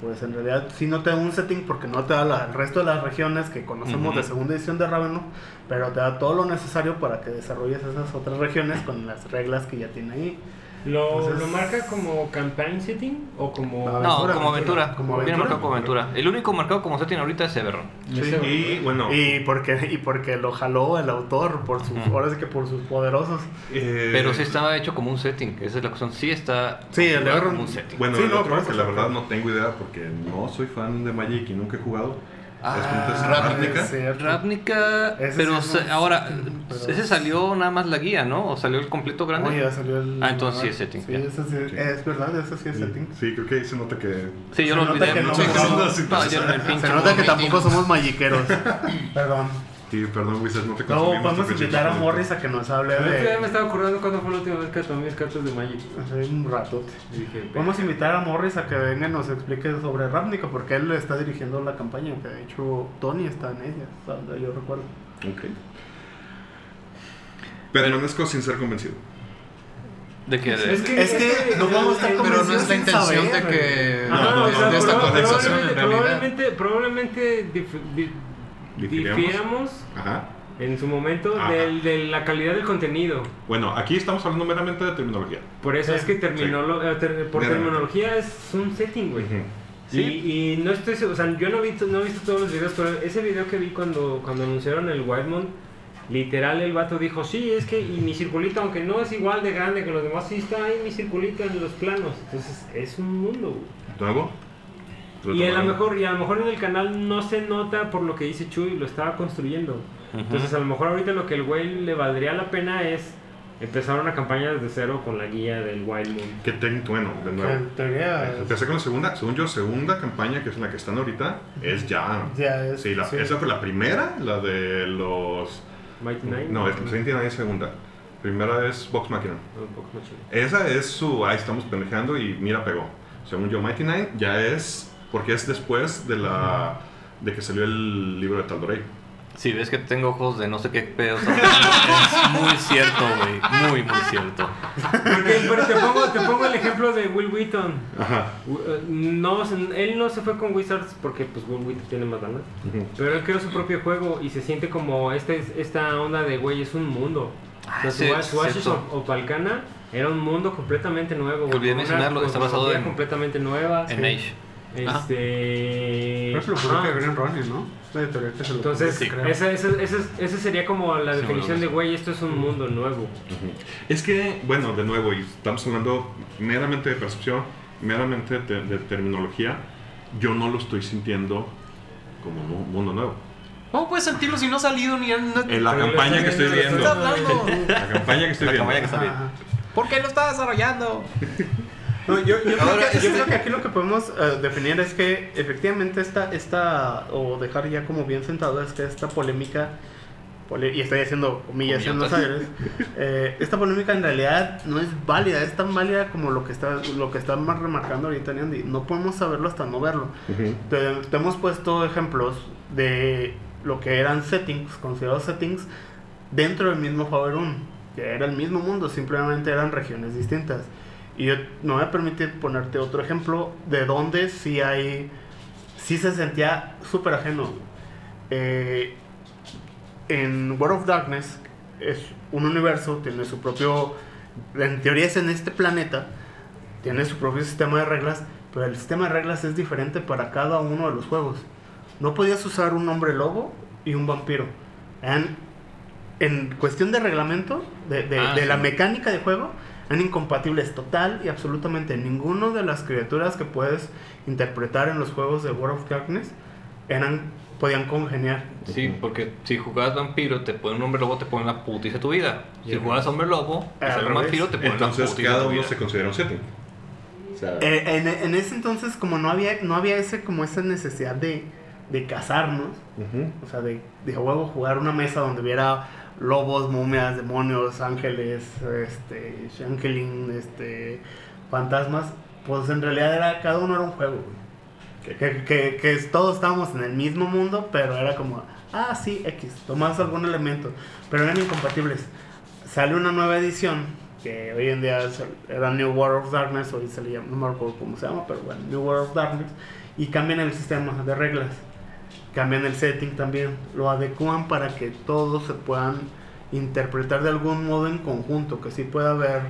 pues en realidad sí no te da un setting porque no te da la- el resto de las regiones que conocemos de segunda edición de Ravenloft, pero te da todo lo necesario para que desarrolles esas otras regiones con las reglas que ya tiene ahí. ¿Lo, Entonces- ¿Lo marca como campaign setting o como.? No, No, Aventura, como aventura. aventura. Como Viene aventura. marcado como aventura. El único marcado como setting ahorita es Everron. Sí. Y bueno, Y porque, y porque lo jaló el autor, por sus, ahora sí que por sus poderosos. eh, Pero sí estaba hecho como un setting. Esa es la cuestión. Sí está Sí, el Everron- como un setting. Bueno, Sí, el no, otro que la sí. verdad no tengo idea porque no soy fan de Magic y nunca he jugado. Ah, Ravnica. Pero sí se- no- ahora, pero- ese salió nada más la guía, ¿no? ¿O salió el completo grande? Oye, ya salió el. Ah, entonces sí es setting, Sí, ya. ese sí, Sí. es verdad, ese sí es setting. sí, creo que ahí se nota que. Sí, yo Se lo olvidé. no- no- no, no- no, Se nota que tampoco somos magiqueros. Perdón. Sí, perdón, Wizard, no te podemos tu invitar a. Morris a que nos hable día me de. estaba acordando cuándo fue la última vez que tomé mis cartas de Magic. Hace un ratote. Dije, Vamos a invitar a Morris a que venga y nos explique sobre Ravnica, porque él está dirigiendo la campaña, que de hecho Tony está en ella, yo recuerdo. Ok. Permanezco sin ser convencido. ¿De qué? Es que- Es que no podemos estar Pero no es la intención de que No, no, de esta conversación en realidad. probablemente, difiéramos Ajá. en su momento Ajá. del- de la calidad del contenido. Bueno, aquí estamos hablando meramente de terminología. Por eso Sí, es que terminolo- eh, ter- por terminología es un setting, güey. Ujú. Y, y no estoy o sea, yo no he, visto, no he visto todos los videos, pero ese video que vi cuando, cuando anunciaron el Wildmont, literal el vato dijo, sí, es que y mi circulito, aunque no es igual de grande que los demás, sí está ahí mi circulito en los planos. Entonces es un mundo, güey. Y a lo mejor, y a lo mejor en el canal no se nota por lo que dice Chuy, lo estaba construyendo. Entonces a lo mejor ahorita lo que el güey le valdría la pena es empezar una campaña desde cero con la guía del Wild Moon. Que ten- bueno, de nuevo. Teoría, Empecé con la segunda, según yo, segunda campaña, que es la que están ahorita, es ya. ya es. Sí, la- sí. esa fue la primera, la de los. Mighty Nine. No, es 29 es segunda. Primera es Vox Machina. Un poco más chido. Esa es su. Ahí estamos pendejando y mira, pegó. Según yo, Mighty Nine ya es. Porque es después de la. de que salió el libro de Tal'Dorei. Si ves que tengo ojos de no sé qué pedos, es muy cierto, güey. Muy, muy cierto. Porque, pero te pongo, te pongo el ejemplo de Will Wheaton. Ajá. Wi- eh, No, él no se fue con Wizards porque pues Will Wheaton tiene más ganas. Ujú. Pero él creó su propio juego y se siente como este, esta onda de, güey, es un mundo. Ah, O sea, sí, su, su Ashes of Valkana era un mundo completamente nuevo. Olvidé mencionarlo, está basado en- completamente nueva. En Age. Este... Lo Green Ronin, ¿no? La editorial que se lo Entonces, esa, esa, esa, esa sería como la Sí, definición de, güey, esto es un mundo nuevo. Es que, bueno, de nuevo, y estamos hablando meramente de percepción, meramente de, de terminología. Yo no lo estoy sintiendo como un mundo nuevo. ¿Cómo puedes sentirlo si no ha salido ni En la Pero campaña que estoy viendo. La campaña que estoy La viendo. campaña que está bien. Ajá. ¿Por qué lo está desarrollando? No, yo, yo creo Ahora, que, yo creo que aquí lo que podemos eh, definir es que efectivamente esta, esta, o dejar ya como bien sentado, es que esta polémica, pole- y estoy haciendo comillas en los aires, eh, esta polémica en realidad no es válida, es tan válida como lo que está, lo que está más remarcando ahorita Andy. No podemos saberlo hasta no verlo. Ujú. Te, te hemos puesto ejemplos de lo que eran settings, considerados settings, dentro del mismo Faberun, que era el mismo mundo, simplemente eran regiones distintas. Y yo no voy a permitir ponerte otro ejemplo de donde sí hay, sí se sentía súper ajeno. Eh, en World of Darkness es un universo, tiene su propio, en teoría es en este planeta, tiene su propio sistema de reglas, pero el sistema de reglas es diferente para cada uno de los juegos. No podías usar un hombre lobo y un vampiro. Eran, en cuestión de reglamento, de, de- Ah, de la sí. mecánica de juego, eran incompatibles total y absolutamente. Ninguno de las criaturas que puedes interpretar en los juegos de World of Darkness eran, podían congeniar. Sí, porque si jugabas vampiro, te ponen un hombre lobo, te ponen la putiza de tu vida. Si jugabas hombre lobo, te Al sale un revés. vampiro, te ponen la Entonces, putiza de cada uno se considera un setting. O sea, Eh, en, en ese entonces, como no había, no había ese, como esa necesidad de, de casarnos. O sea, de, de huevo jugar una mesa donde hubiera lobos, momias, demonios, ángeles, este, Shankelin, este, fantasmas. Pues en realidad era, cada uno era un juego. Que, que, que todos estábamos en el mismo mundo, pero era como, ah, sí, X, tomabas algún elemento, pero eran incompatibles. Sale una nueva edición, que hoy en día era New World of Darkness, hoy se le llama, no me acuerdo cómo se llama, pero bueno, New World of Darkness, y cambian el sistema de reglas cambian el setting también, lo adecúan para que todos se puedan interpretar de algún modo en conjunto, que sí pueda haber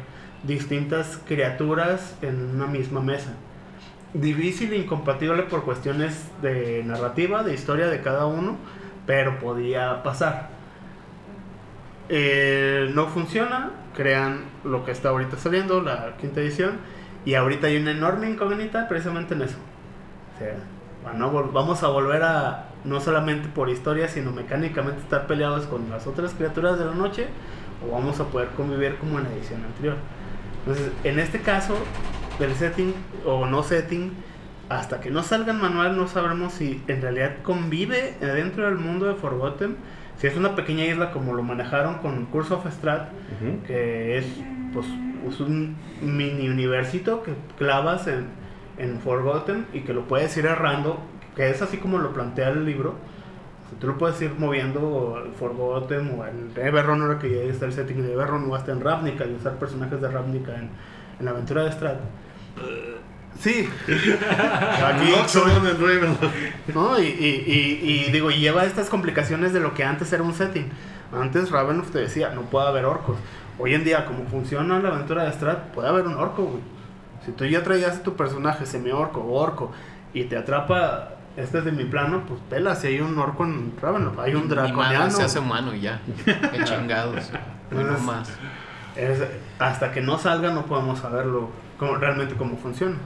distintas criaturas en una misma mesa. Difícil e incompatible por cuestiones de narrativa, de historia de cada uno, pero podía pasar. Eh, no funciona, crean lo que está ahorita saliendo, la quinta edición, y ahorita hay una enorme incógnita precisamente en eso. O sea, Bueno, vamos a volver a, no solamente por historia, sino mecánicamente estar peleados con las otras criaturas de la noche, o vamos a poder convivir como en la edición anterior. Entonces, en este caso, del setting o no setting, hasta que no salga el manual no sabremos si en realidad convive dentro del mundo de Forgotten, si es una pequeña isla como lo manejaron con Curse of Strat, que es pues es un mini universito que clavas en, en Forgotten y que lo puedes ir errando, que es así como lo plantea el libro. Tú lo puedes ir moviendo al Forgotten o al Everron, ahora que ya está el setting de Everron, o hasta en Ravnica, y usar personajes de Ravnica en, en la aventura de Strat. Sí, aquí soy- ¿no? Y, y, y, y digo, lleva estas complicaciones de lo que antes era un setting. Antes Ravenloft te decía, no puede haber orcos. Hoy en día, como funciona la aventura de Strat, puede haber un orco, güey. Si tú ya traías a tu personaje semi-orco o orco y te atrapa, este es de mi plano, pues pela, si hay un orco en Ravenloft, hay un draconiano. se hace humano y ya. Qué chingados. No más. Es- hasta que no salga no podemos saberlo cómo, realmente cómo funciona.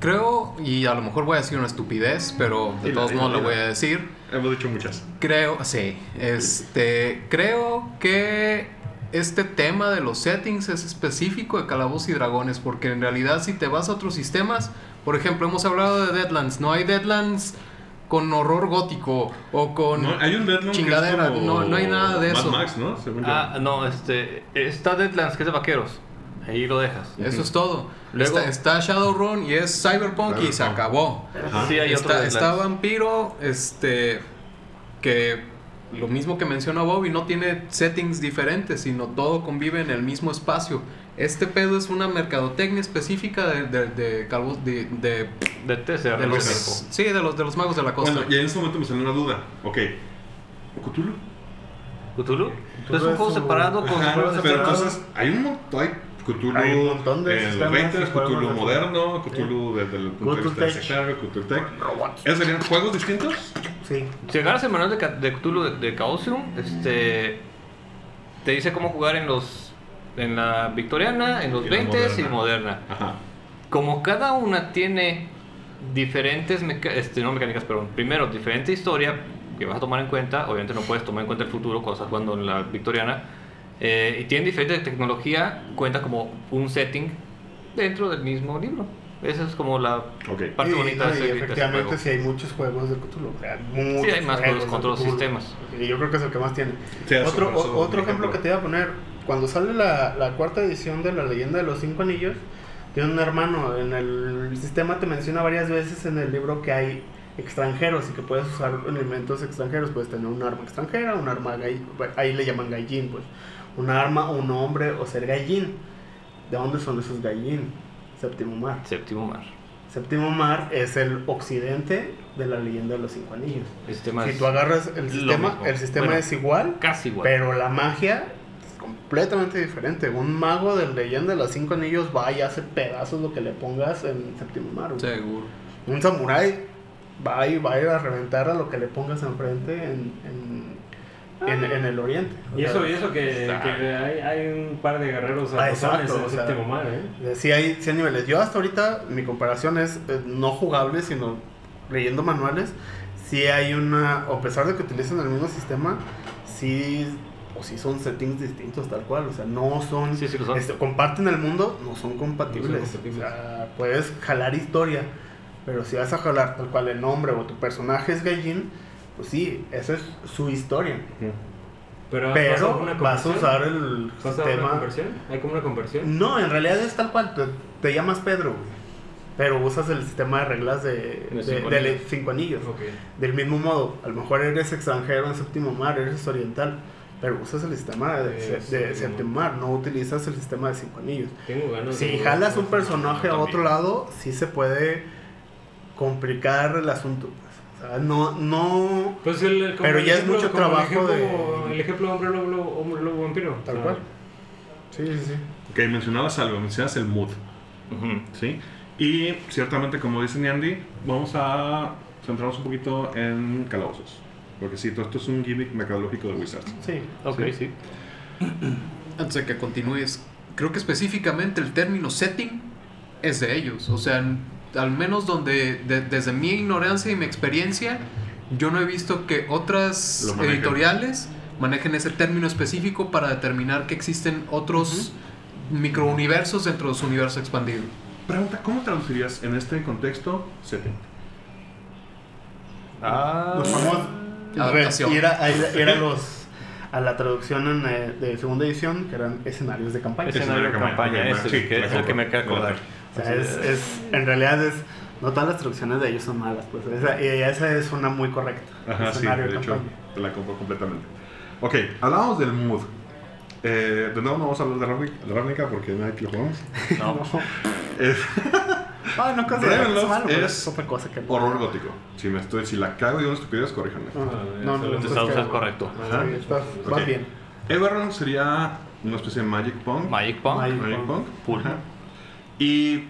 Creo, y a lo mejor voy a decir una estupidez, pero de todos modos lo voy a decir. Hemos dicho muchas. Creo, sí, este, creo que este tema de los settings es específico de Calabozos y Dragones, porque en realidad si te vas a otros sistemas, por ejemplo, hemos hablado de Deadlands, no hay Deadlands con horror gótico o con No, hay un Deadland chingadera, que es como no, no hay nada de Mad eso. Max, ¿no? Según yo. Ah, no, este. Está Deadlands, que es de vaqueros. Ahí lo dejas. Eso es todo. Luego- está, está Shadowrun y es Cyberpunk y se acabó. Sí, hay Está, está Vampiro, este, que lo mismo que menciona Bobby, no tiene settings diferentes, sino todo convive en el mismo espacio. Este pedo es una mercadotecnia específica de, de, de, calvos- de, de- De TCR. de los, sí, de los, de los magos de la costa. Bueno, y en este momento me salió una duda. Ok. ¿Cthulhu? ¿Cthulhu? Es un juego separado con Ajá, juegos pero separados. entonces hay un montón. Hay Cthulhu Hay un montón de en sistemas los y 20, juegos Cthulhu de- moderno, Cthulhu desde el punto de Cthulhu vista Tech. sectario, Cthulhu Tech. Robots. ¿Esos serían juegos distintos? Sí. Si agarras el manual de, Ca- de Cthulhu de, de Chaosium, este, te dice cómo jugar en los en la victoriana, en los Y la 20 y moderna. Ajá. Como cada una tiene diferentes este, no mecánicas, perdón, primero diferente historia que vas a tomar en cuenta, obviamente no puedes tomar en cuenta el futuro cuando estás jugando en la victoriana, eh, y tienen diferente tecnología, cuenta como un setting dentro del mismo libro. Esa es como la Ok. parte Y- bonita no, de ese, de ese efectivamente juego. sí hay muchos juegos de Cthulhu. muchos Sí, hay más juegos de con otros sistemas. Y yo creo que es el que más tiene. Sí, otro o- otro ejemplo que te iba a poner, cuando sale la, la cuarta edición de la leyenda de los cinco anillos, tiene un hermano, en el sistema te menciona varias veces en el libro que hay extranjeros y que puedes usar elementos extranjeros, puedes tener un arma extranjera, un arma ahí le llaman gaijin, pues, un arma, un hombre o ser gaijin. ¿De dónde son esos gaijin? Séptimo mar. Séptimo mar. Séptimo mar es el occidente de la leyenda de los cinco anillos. Si tú agarras el sistema, el sistema Bueno, es igual, casi igual. pero la magia completamente diferente. Un mago de leyenda de los cinco anillos va y hace pedazos lo que le pongas en séptimo mar. güey. Seguro. Un samurái va y va a ir a reventar a lo que le pongas enfrente en, en, en- en el oriente. O Y sea, eso, y eso que, está. que hay, hay un par de guerreros Ah, exacto, en o el sea, séptimo mar, ¿eh? Eh, Sí hay, sí hay niveles. Yo hasta ahorita mi comparación es eh, no jugable, sino leyendo manuales. Sí hay una, a pesar de que utilizan el mismo sistema, sí o sí son settings distintos tal cual. O sea, no son, Sí, sí son. este, comparten el mundo, no son compatibles. No son compatibles. O sea, puedes jalar historia, pero si vas a jalar tal cual el nombre o tu personaje es Gaijin, pues sí, esa es su historia. Pero, ¿vas a vas usar el ¿Vas a una sistema. conversión? ¿Hay como una conversión? No, en realidad es tal cual. Te, te llamas Pedro, güey. Pero usas el sistema de reglas de, De cinco de anillos. cinco anillos. Ok. Del mismo modo, a lo mejor eres extranjero en séptimo mar, eres oriental, pero usas el sistema de, De se- de séptimo séptimo mar, no utilizas el sistema de cinco anillos. Tengo ganas Si de- jalas un personaje a También. otro lado, sí se puede complicar el asunto. pues. O sea, no, no Pues el, Pero el ya es mucho como el trabajo ejemplo- de- El ejemplo hombre lobo, lobo, hombre lobo vampiro. tal cual. Sí, sí, sí. Ok, mencionabas algo, mencionabas el mood. ¿sí? Y ciertamente, como dice Andy, vamos a centrarnos un poquito en calabozos. Porque sí, todo esto es un gimmick mercadológico de Wizards. Sí. Ok, sí. Antes de que continúes, creo que específicamente el término setting es de ellos. O sea, al menos donde de- desde mi ignorancia y mi experiencia, yo no he visto que otras manejen. editoriales manejen ese término específico para determinar que existen otros microuniversos dentro de su universo expandido. Pregunta, ¿cómo traducirías en este contexto setting? Ah, Nos vamos a Adaptación. ir a, a ir- ir a los a la traducción en, eh, de segunda edición, que eran escenarios de campaña. escenario no de era campaña, campaña, ese sí, que es el que me de acordar. O sea, es, es- en realidad es, no todas las traducciones de ellos son malas, pues esa, y esa es una muy correcta. Ajá, sí, Escenario de hecho, campaña. te la compro completamente. Ok, hablábamos del mood. Eh, de nuevo no vamos a hablar de Ravnica- de porque nadie que lo jugamos. No. Es Ah, no considero es malo, es es otra cosa que horror gótico. Si, me estoy, si la cago y una estupidez, corríjanme. No, no, no, Entonces, no, Estás es correcto. Ok. bien. Eberron sería una especie de Magic Punk. Magic Punk. Magic Magic Punk. Y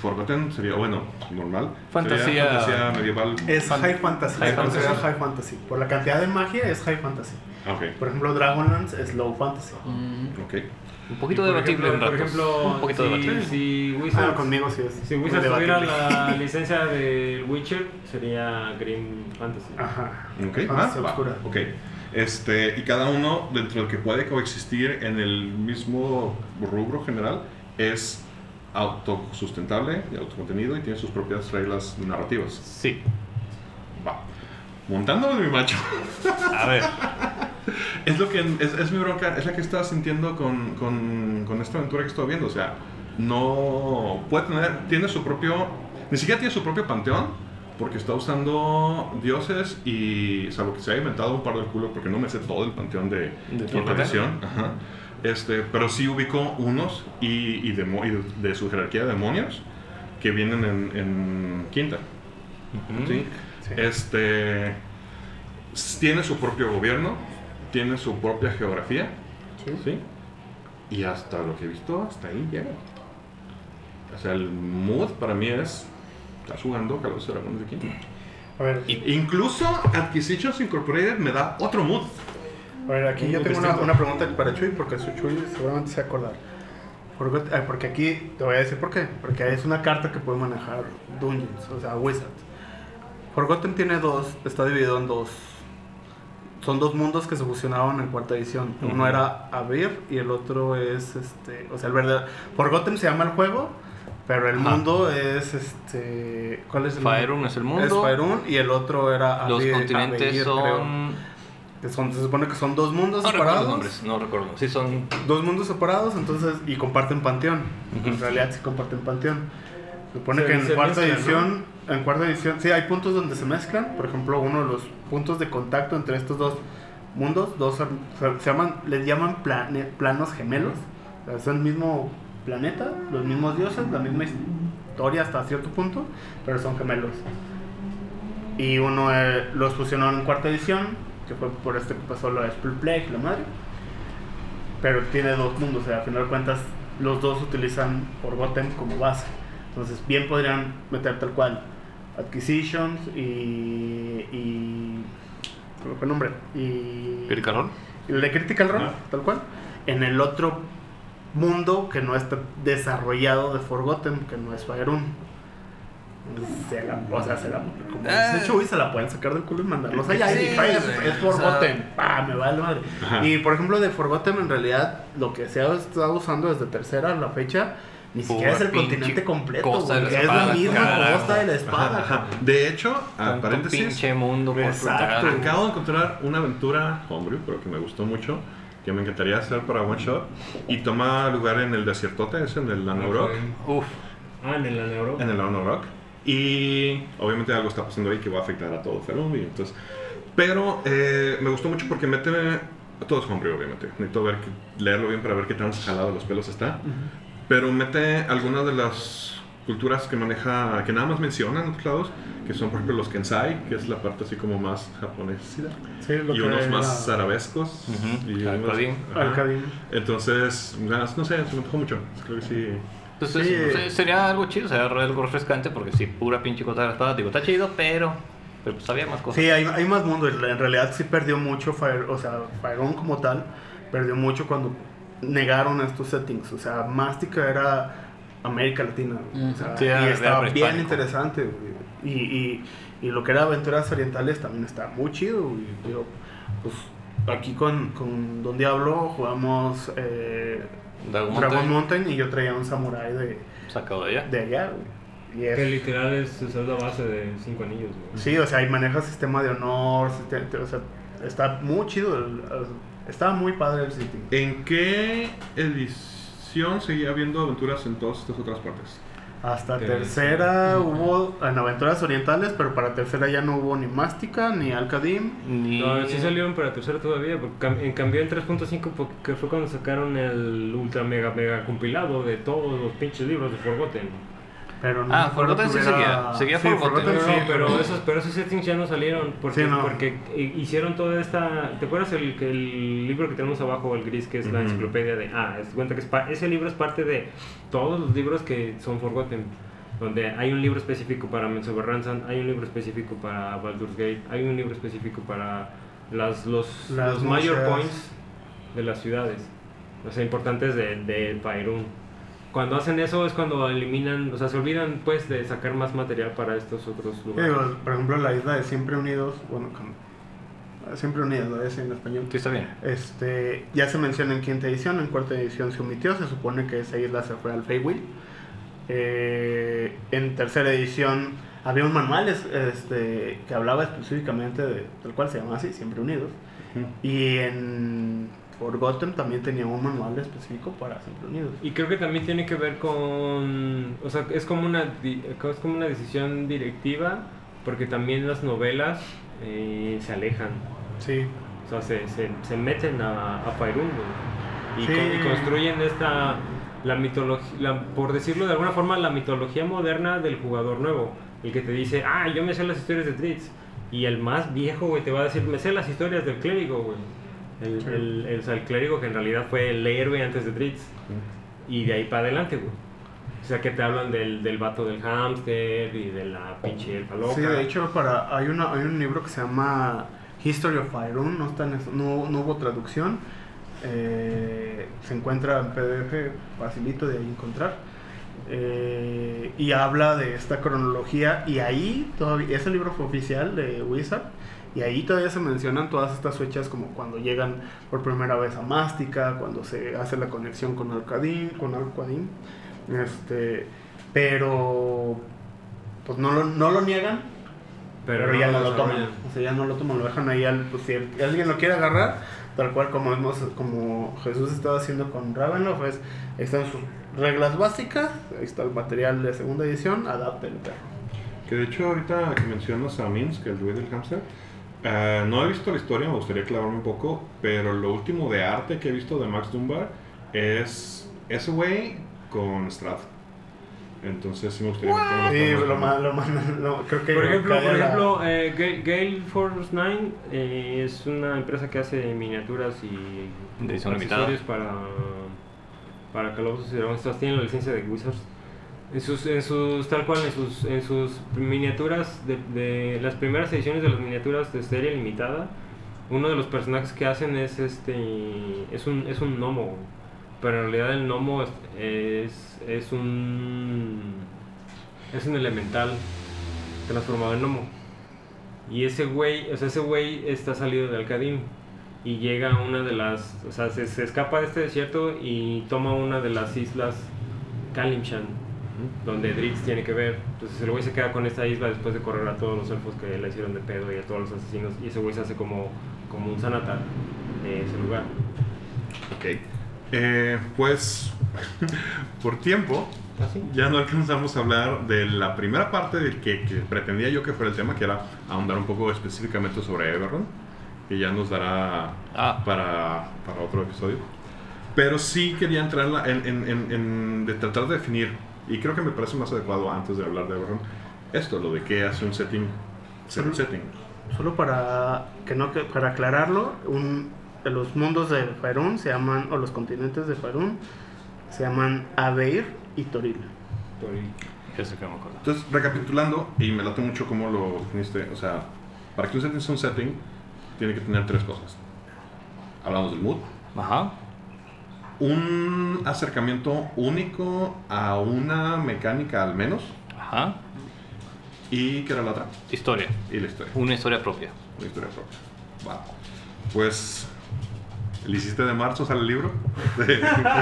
Forgotten sería, bueno, normal. Fantasía- Sería fantasía medieval. Es high fantasy. High fantasy. high fantasy. Por la cantidad de magia es high fantasy. Ok, Por ejemplo, Dragonlance es low fantasy. ok. Un poquito debatible ejemplo- en Por ejemplo, un poquito si, debatible. si Wizards, Ah, conmigo sí es. si Wizards tuviera la licencia de Witcher, sería Grim Fantasy. Ajá. Ok, ah, va, oscura. ok. Este, y cada uno, dentro del que puede coexistir en el mismo rubro general, es autosustentable y autocontenido y tiene sus propias reglas narrativas. Sí. Va. Montándome mi macho. A ver. Es lo que es, es mi bronca, es la que estaba sintiendo con, con, con esta aventura que estoy viendo. O sea, no puede tener, tiene su propio, ni siquiera tiene su propio panteón, porque está usando dioses y, salvo que se haya inventado un par del culo, porque no me sé todo el panteón de, ¿De de tradición. Ajá. Este, pero sí ubico unos y, y, demo- y de, de su jerarquía de demonios que vienen en, en quinta. ¿sí? Sí. Este tiene su propio gobierno, tiene su propia geografía, Sí. ¿sí? Y hasta lo que he visto, hasta ahí llega. O sea, el mood para mí es estás jugando y Dragones de quinta. A ver, Incluso Acquisitions Incorporated me da otro mood. a ver, aquí yo tengo una, una pregunta para Chuy, porque su Chuy seguramente se va a acordar. Forgot- ah, Porque aquí te voy a decir por qué. Porque es una carta que puede manejar Dungeons, o sea, Wizards. Forgotten tiene dos, está dividido en dos. Son dos mundos que se fusionaron en cuarta edición. Uno era Abrir y el otro es este. O sea, el verdadero. Forgotten se llama el juego, pero el Ajá. mundo es este. ¿Cuál es el? Faerun es el Es mundo. Faerun y el otro era Los Abir- continentes creo. son. Son- se supone que son dos mundos No recuerdo los separados. nombres, no recuerdo. Sí, son. Dos mundos separados, entonces, y comparten panteón. En realidad sí comparten panteón. Se supone Se- que en cuarta edición, en cuarta edición, sí hay puntos donde se mezclan. Por ejemplo, uno de los puntos de contacto entre estos dos mundos, dos se, se llaman, les llaman plane- planos gemelos. O sea, son el mismo planeta, los mismos dioses, la misma historia hasta cierto punto, pero son gemelos. Y uno eh, los fusionaron en cuarta edición, que fue por este que pasó la Split Plague, la madre. Pero tiene dos mundos, o sea, al final de cuentas, los dos utilizan Forgotten como base. Entonces, bien podrían meter tal cual Acquisitions y. y ¿Cómo fue el nombre? Y. Critical Role. El de Critical Role, tal cual. En el otro mundo que no está desarrollado de Forgotten, que no es Faerun. Se la, o sea, se la, como Ah. dice Chuy, se la pueden sacar del culo y mandarlos allá. Sí, y es, Forgotten. Pa, me vale madre. Ajá. Y por ejemplo, de Forgotten, en realidad, lo que se ha estado usando desde tercera a la fecha, ni siquiera es el continente completo. costa de güey, la es la misma carajo. costa de la espada. Ajá. De hecho, a Tanto paréntesis, pinche mundo Exacto. acabo de encontrar una aventura homebrew, pero que me gustó mucho, que me encantaría hacer para One Shot, y toma lugar en el desiertote, es en el Lano Rock. Uf. Ah, en el Neuro. en el Lano Rock. Y obviamente algo está pasando ahí que va a afectar a todo Ferun. Y entonces, pero eh, me gustó mucho porque mete. Todo es hombre, obviamente. Necesito ver, leerlo bien para ver qué tan jalado de los pelos está. Pero mete algunas de las culturas que maneja, que nada más menciona en otros lados, que son por ejemplo los Kensai, que es la parte así como más japonesa. Sí, lo Y unos más arabescos. Ujú. y unos- Alcadín. ajá. Alcadín. Entonces, no sé, se me antojó mucho. Creo que sí. Pues Sí. sería algo chido, sería algo refrescante porque si pura pinche cosa de la espada, digo, está chido, pero, pero pues había más cosas. Sí, hay, hay más mundo. En realidad sí perdió mucho Fire, o sea, Fireon como tal, perdió mucho cuando negaron estos settings. O sea, Mastica era América Latina. O sea, Sí, era- y estaba bien interesante. Y, y, y lo que era Aventuras Orientales también está muy chido. güey. Digo, pues aquí con, con Don Diablo jugamos eh, Dragon Dragon Mountain. Mountain y yo traía un samurái de, Sacado de allá. de allá. güey. Y es- Que literal es, es la base de cinco anillos, güey. Sí, o sea, y maneja sistema de honor, sistema- o sea, está muy chido, el- estaba muy padre el sitio. ¿En qué edición seguía habiendo aventuras en todas estas otras partes? Hasta tercera hubo en Aventuras Orientales, pero para tercera ya no hubo ni Mástica ni Alcadim. Ni... No, sí salieron para tercera todavía, porque cam- en cambió en 3.5 porque fue cuando sacaron el ultra mega mega compilado de todos los pinches libros de Forgotten. Pero no Ah, Forgotten sí seguía, seguía Sí, Forgotten. No, sí, pero esos, pero esos settings ya no salieron porque, Sí, no. porque hi- hicieron toda esta. ¿Te acuerdas el, que el libro que tenemos abajo, el gris, que es la enciclopedia de. Ah, es cuenta que es pa- ese libro es parte de todos los libros que son Forgotten. Donde hay un libro específico para Men's Ransom, hay un libro específico para Baldur's Gate, hay un libro específico para las, los, Las los major points de las ciudades, o sea, importantes de, de. Cuando hacen eso es cuando eliminan, o sea, se olvidan pues de sacar más material para estos otros Sí, lugares. por ejemplo, la isla de Siempre Unidos, bueno, con- Siempre Unidos, lo es en español. Sí, está bien. Este, ya se menciona en quinta edición, en cuarta edición se omitió, se supone que esa isla se fue al Feywild. Eh, en tercera edición había un manual es- este, que hablaba específicamente de, del cual se llama así, Siempre Unidos. Y en Forgotten también tenía un manual específico para Siempre Unidos. Y creo que también tiene que ver con, o sea, es como una, es como una decisión directiva, porque también las novelas eh, se alejan, Sí, o sea, se, se, se meten a, a Faerun, güey. y, Sí. con- y construyen esta, la mitología, por decirlo de alguna forma, la mitología moderna del jugador nuevo, el que te dice, ah, yo me sé las historias de Dritz, y el más viejo, güey, te va a decir, me sé las historias del clérigo, güey. El, Sí. el, el, o sea, el clérigo que en realidad fue el héroe antes de Dritz. Y de ahí para adelante, güey. O sea, que te hablan del, del vato del hámster y de la pinche elfa loca. Sí, de hecho, para, hay, una, hay un libro que se llama History of Faerun, no, está en eso- no, no hubo traducción. eh, se encuentra en PDF, facilito de ahí encontrar. eh, y habla de esta cronología. Y ahí, todavía, ese libro fue oficial de Wizard. Y ahí todavía se mencionan todas estas fechas como cuando llegan por primera vez a Mástica, cuando se hace la conexión con Alcadim, con Alcadim. Este, pero pues no lo, no lo niegan, pero, ya no lo toman. O sea, ya no lo toman, lo dejan ahí al, pues, si el- alguien lo quiere agarrar, tal cual como hemos, como Jesús estaba haciendo con Ravenloft, es, ahí están sus reglas básicas, ahí está el material de segunda edición, adapta el perro. Que de hecho ahorita que mencionas a Minsk, el güey del hamster, eh, no he visto la historia, me gustaría clavarme un poco, pero lo último de arte que he visto de Max Dunbar es ese güey con Strath. Entonces sí me gustaría ver cómo lo Sí, lo más, lo más, lo- creo que Por ejemplo, por a la- ejemplo eh, Ga- Gale Force 9 eh, es una empresa que hace miniaturas y De accesorios para, para Calabozos y Dragones. Tienen la licencia de Wizards. En sus, en sus, tal cual, en sus, en sus miniaturas, de, de las primeras ediciones de las miniaturas de serie limitada, uno de los personajes que hacen es este es un, es un gnomo, pero en realidad el gnomo es, es, un es un elemental transformado en gnomo. Y ese güey, o sea, ese güey está salido de Alcadim y llega a una de las, o sea, se, se escapa de este desierto y toma una de las islas Kalimshan, donde Dritz tiene que ver. Entonces el güey se queda con esta isla después de correr a todos los elfos que le hicieron de pedo y a todos los asesinos y ese güey se hace como, como un sanatar de ese lugar. Ok. Eh, pues, por tiempo, ¿Así? ya no alcanzamos a hablar de la primera parte del que, que pretendía yo que fuera el tema, que era ahondar un poco específicamente sobre Everron, que ya nos dará Ah. para, para otro episodio. Pero sí quería entrar en, la- en- en- en- en- de tratar de definir, y creo que me parece más adecuado antes de hablar de Everron, esto, lo de qué hace un setting, ser un setting. Solo para que no que- para aclararlo, un, los mundos de Faerun se llaman o los continentes de Faerun se llaman Aveir y Toril. Eso que me acuerdo. Entonces, recapitulando, y me late mucho cómo lo definiste, o sea, para que un setting sea un setting, tiene que tener tres cosas. Hablamos del mood, Ajá. Un acercamiento único a una mecánica al menos. Ajá. ¿Y qué era la otra? Historia. Y la historia. Una historia propia. Una historia propia. Va. Pues. ¿El 17 de marzo sale el libro?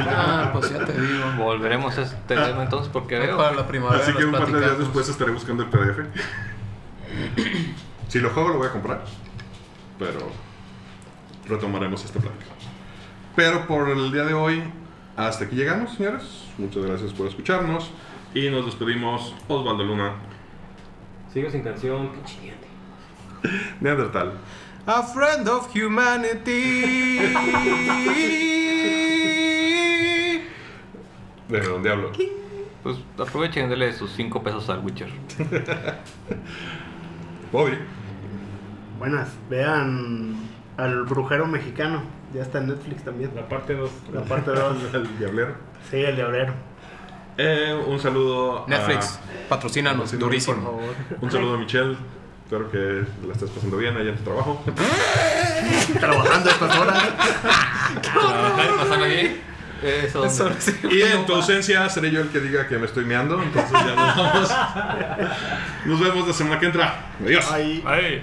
Ah, pues ya te digo. Volveremos a este tema entonces porque veo. Para la primavera Así que un par de días después estaré buscando el PDF. Si lo juego, lo voy a comprar. Pero retomaremos esta plática. Pero por el día de hoy, hasta aquí llegamos, señores. Muchas gracias por escucharnos. Y nos despedimos. Osvaldo Luna, Sigo sin canción. Neandertal. A friend of humanity. De Don Diablo. Pues aprovechen y denle sus 5 pesos al Witcher. Bobby. Buenas, vean al brujero mexicano. Ya está en Netflix también. La parte 2. La parte 2. El Diablero. Sí, el de obrero. Eh, un saludo Netflix, patrocínanos, a... durísimo. Por favor. Un saludo a Michelle. Espero que la estés pasando bien allá en tu trabajo. Trabajando estas horas. Trabajar y pasarla bien. Eso. Eso sí. Y en tu ausencia seré yo el que diga que me estoy meando. Entonces ya nos vamos. Nos vemos la semana que entra. Adiós. Ahí. Ay.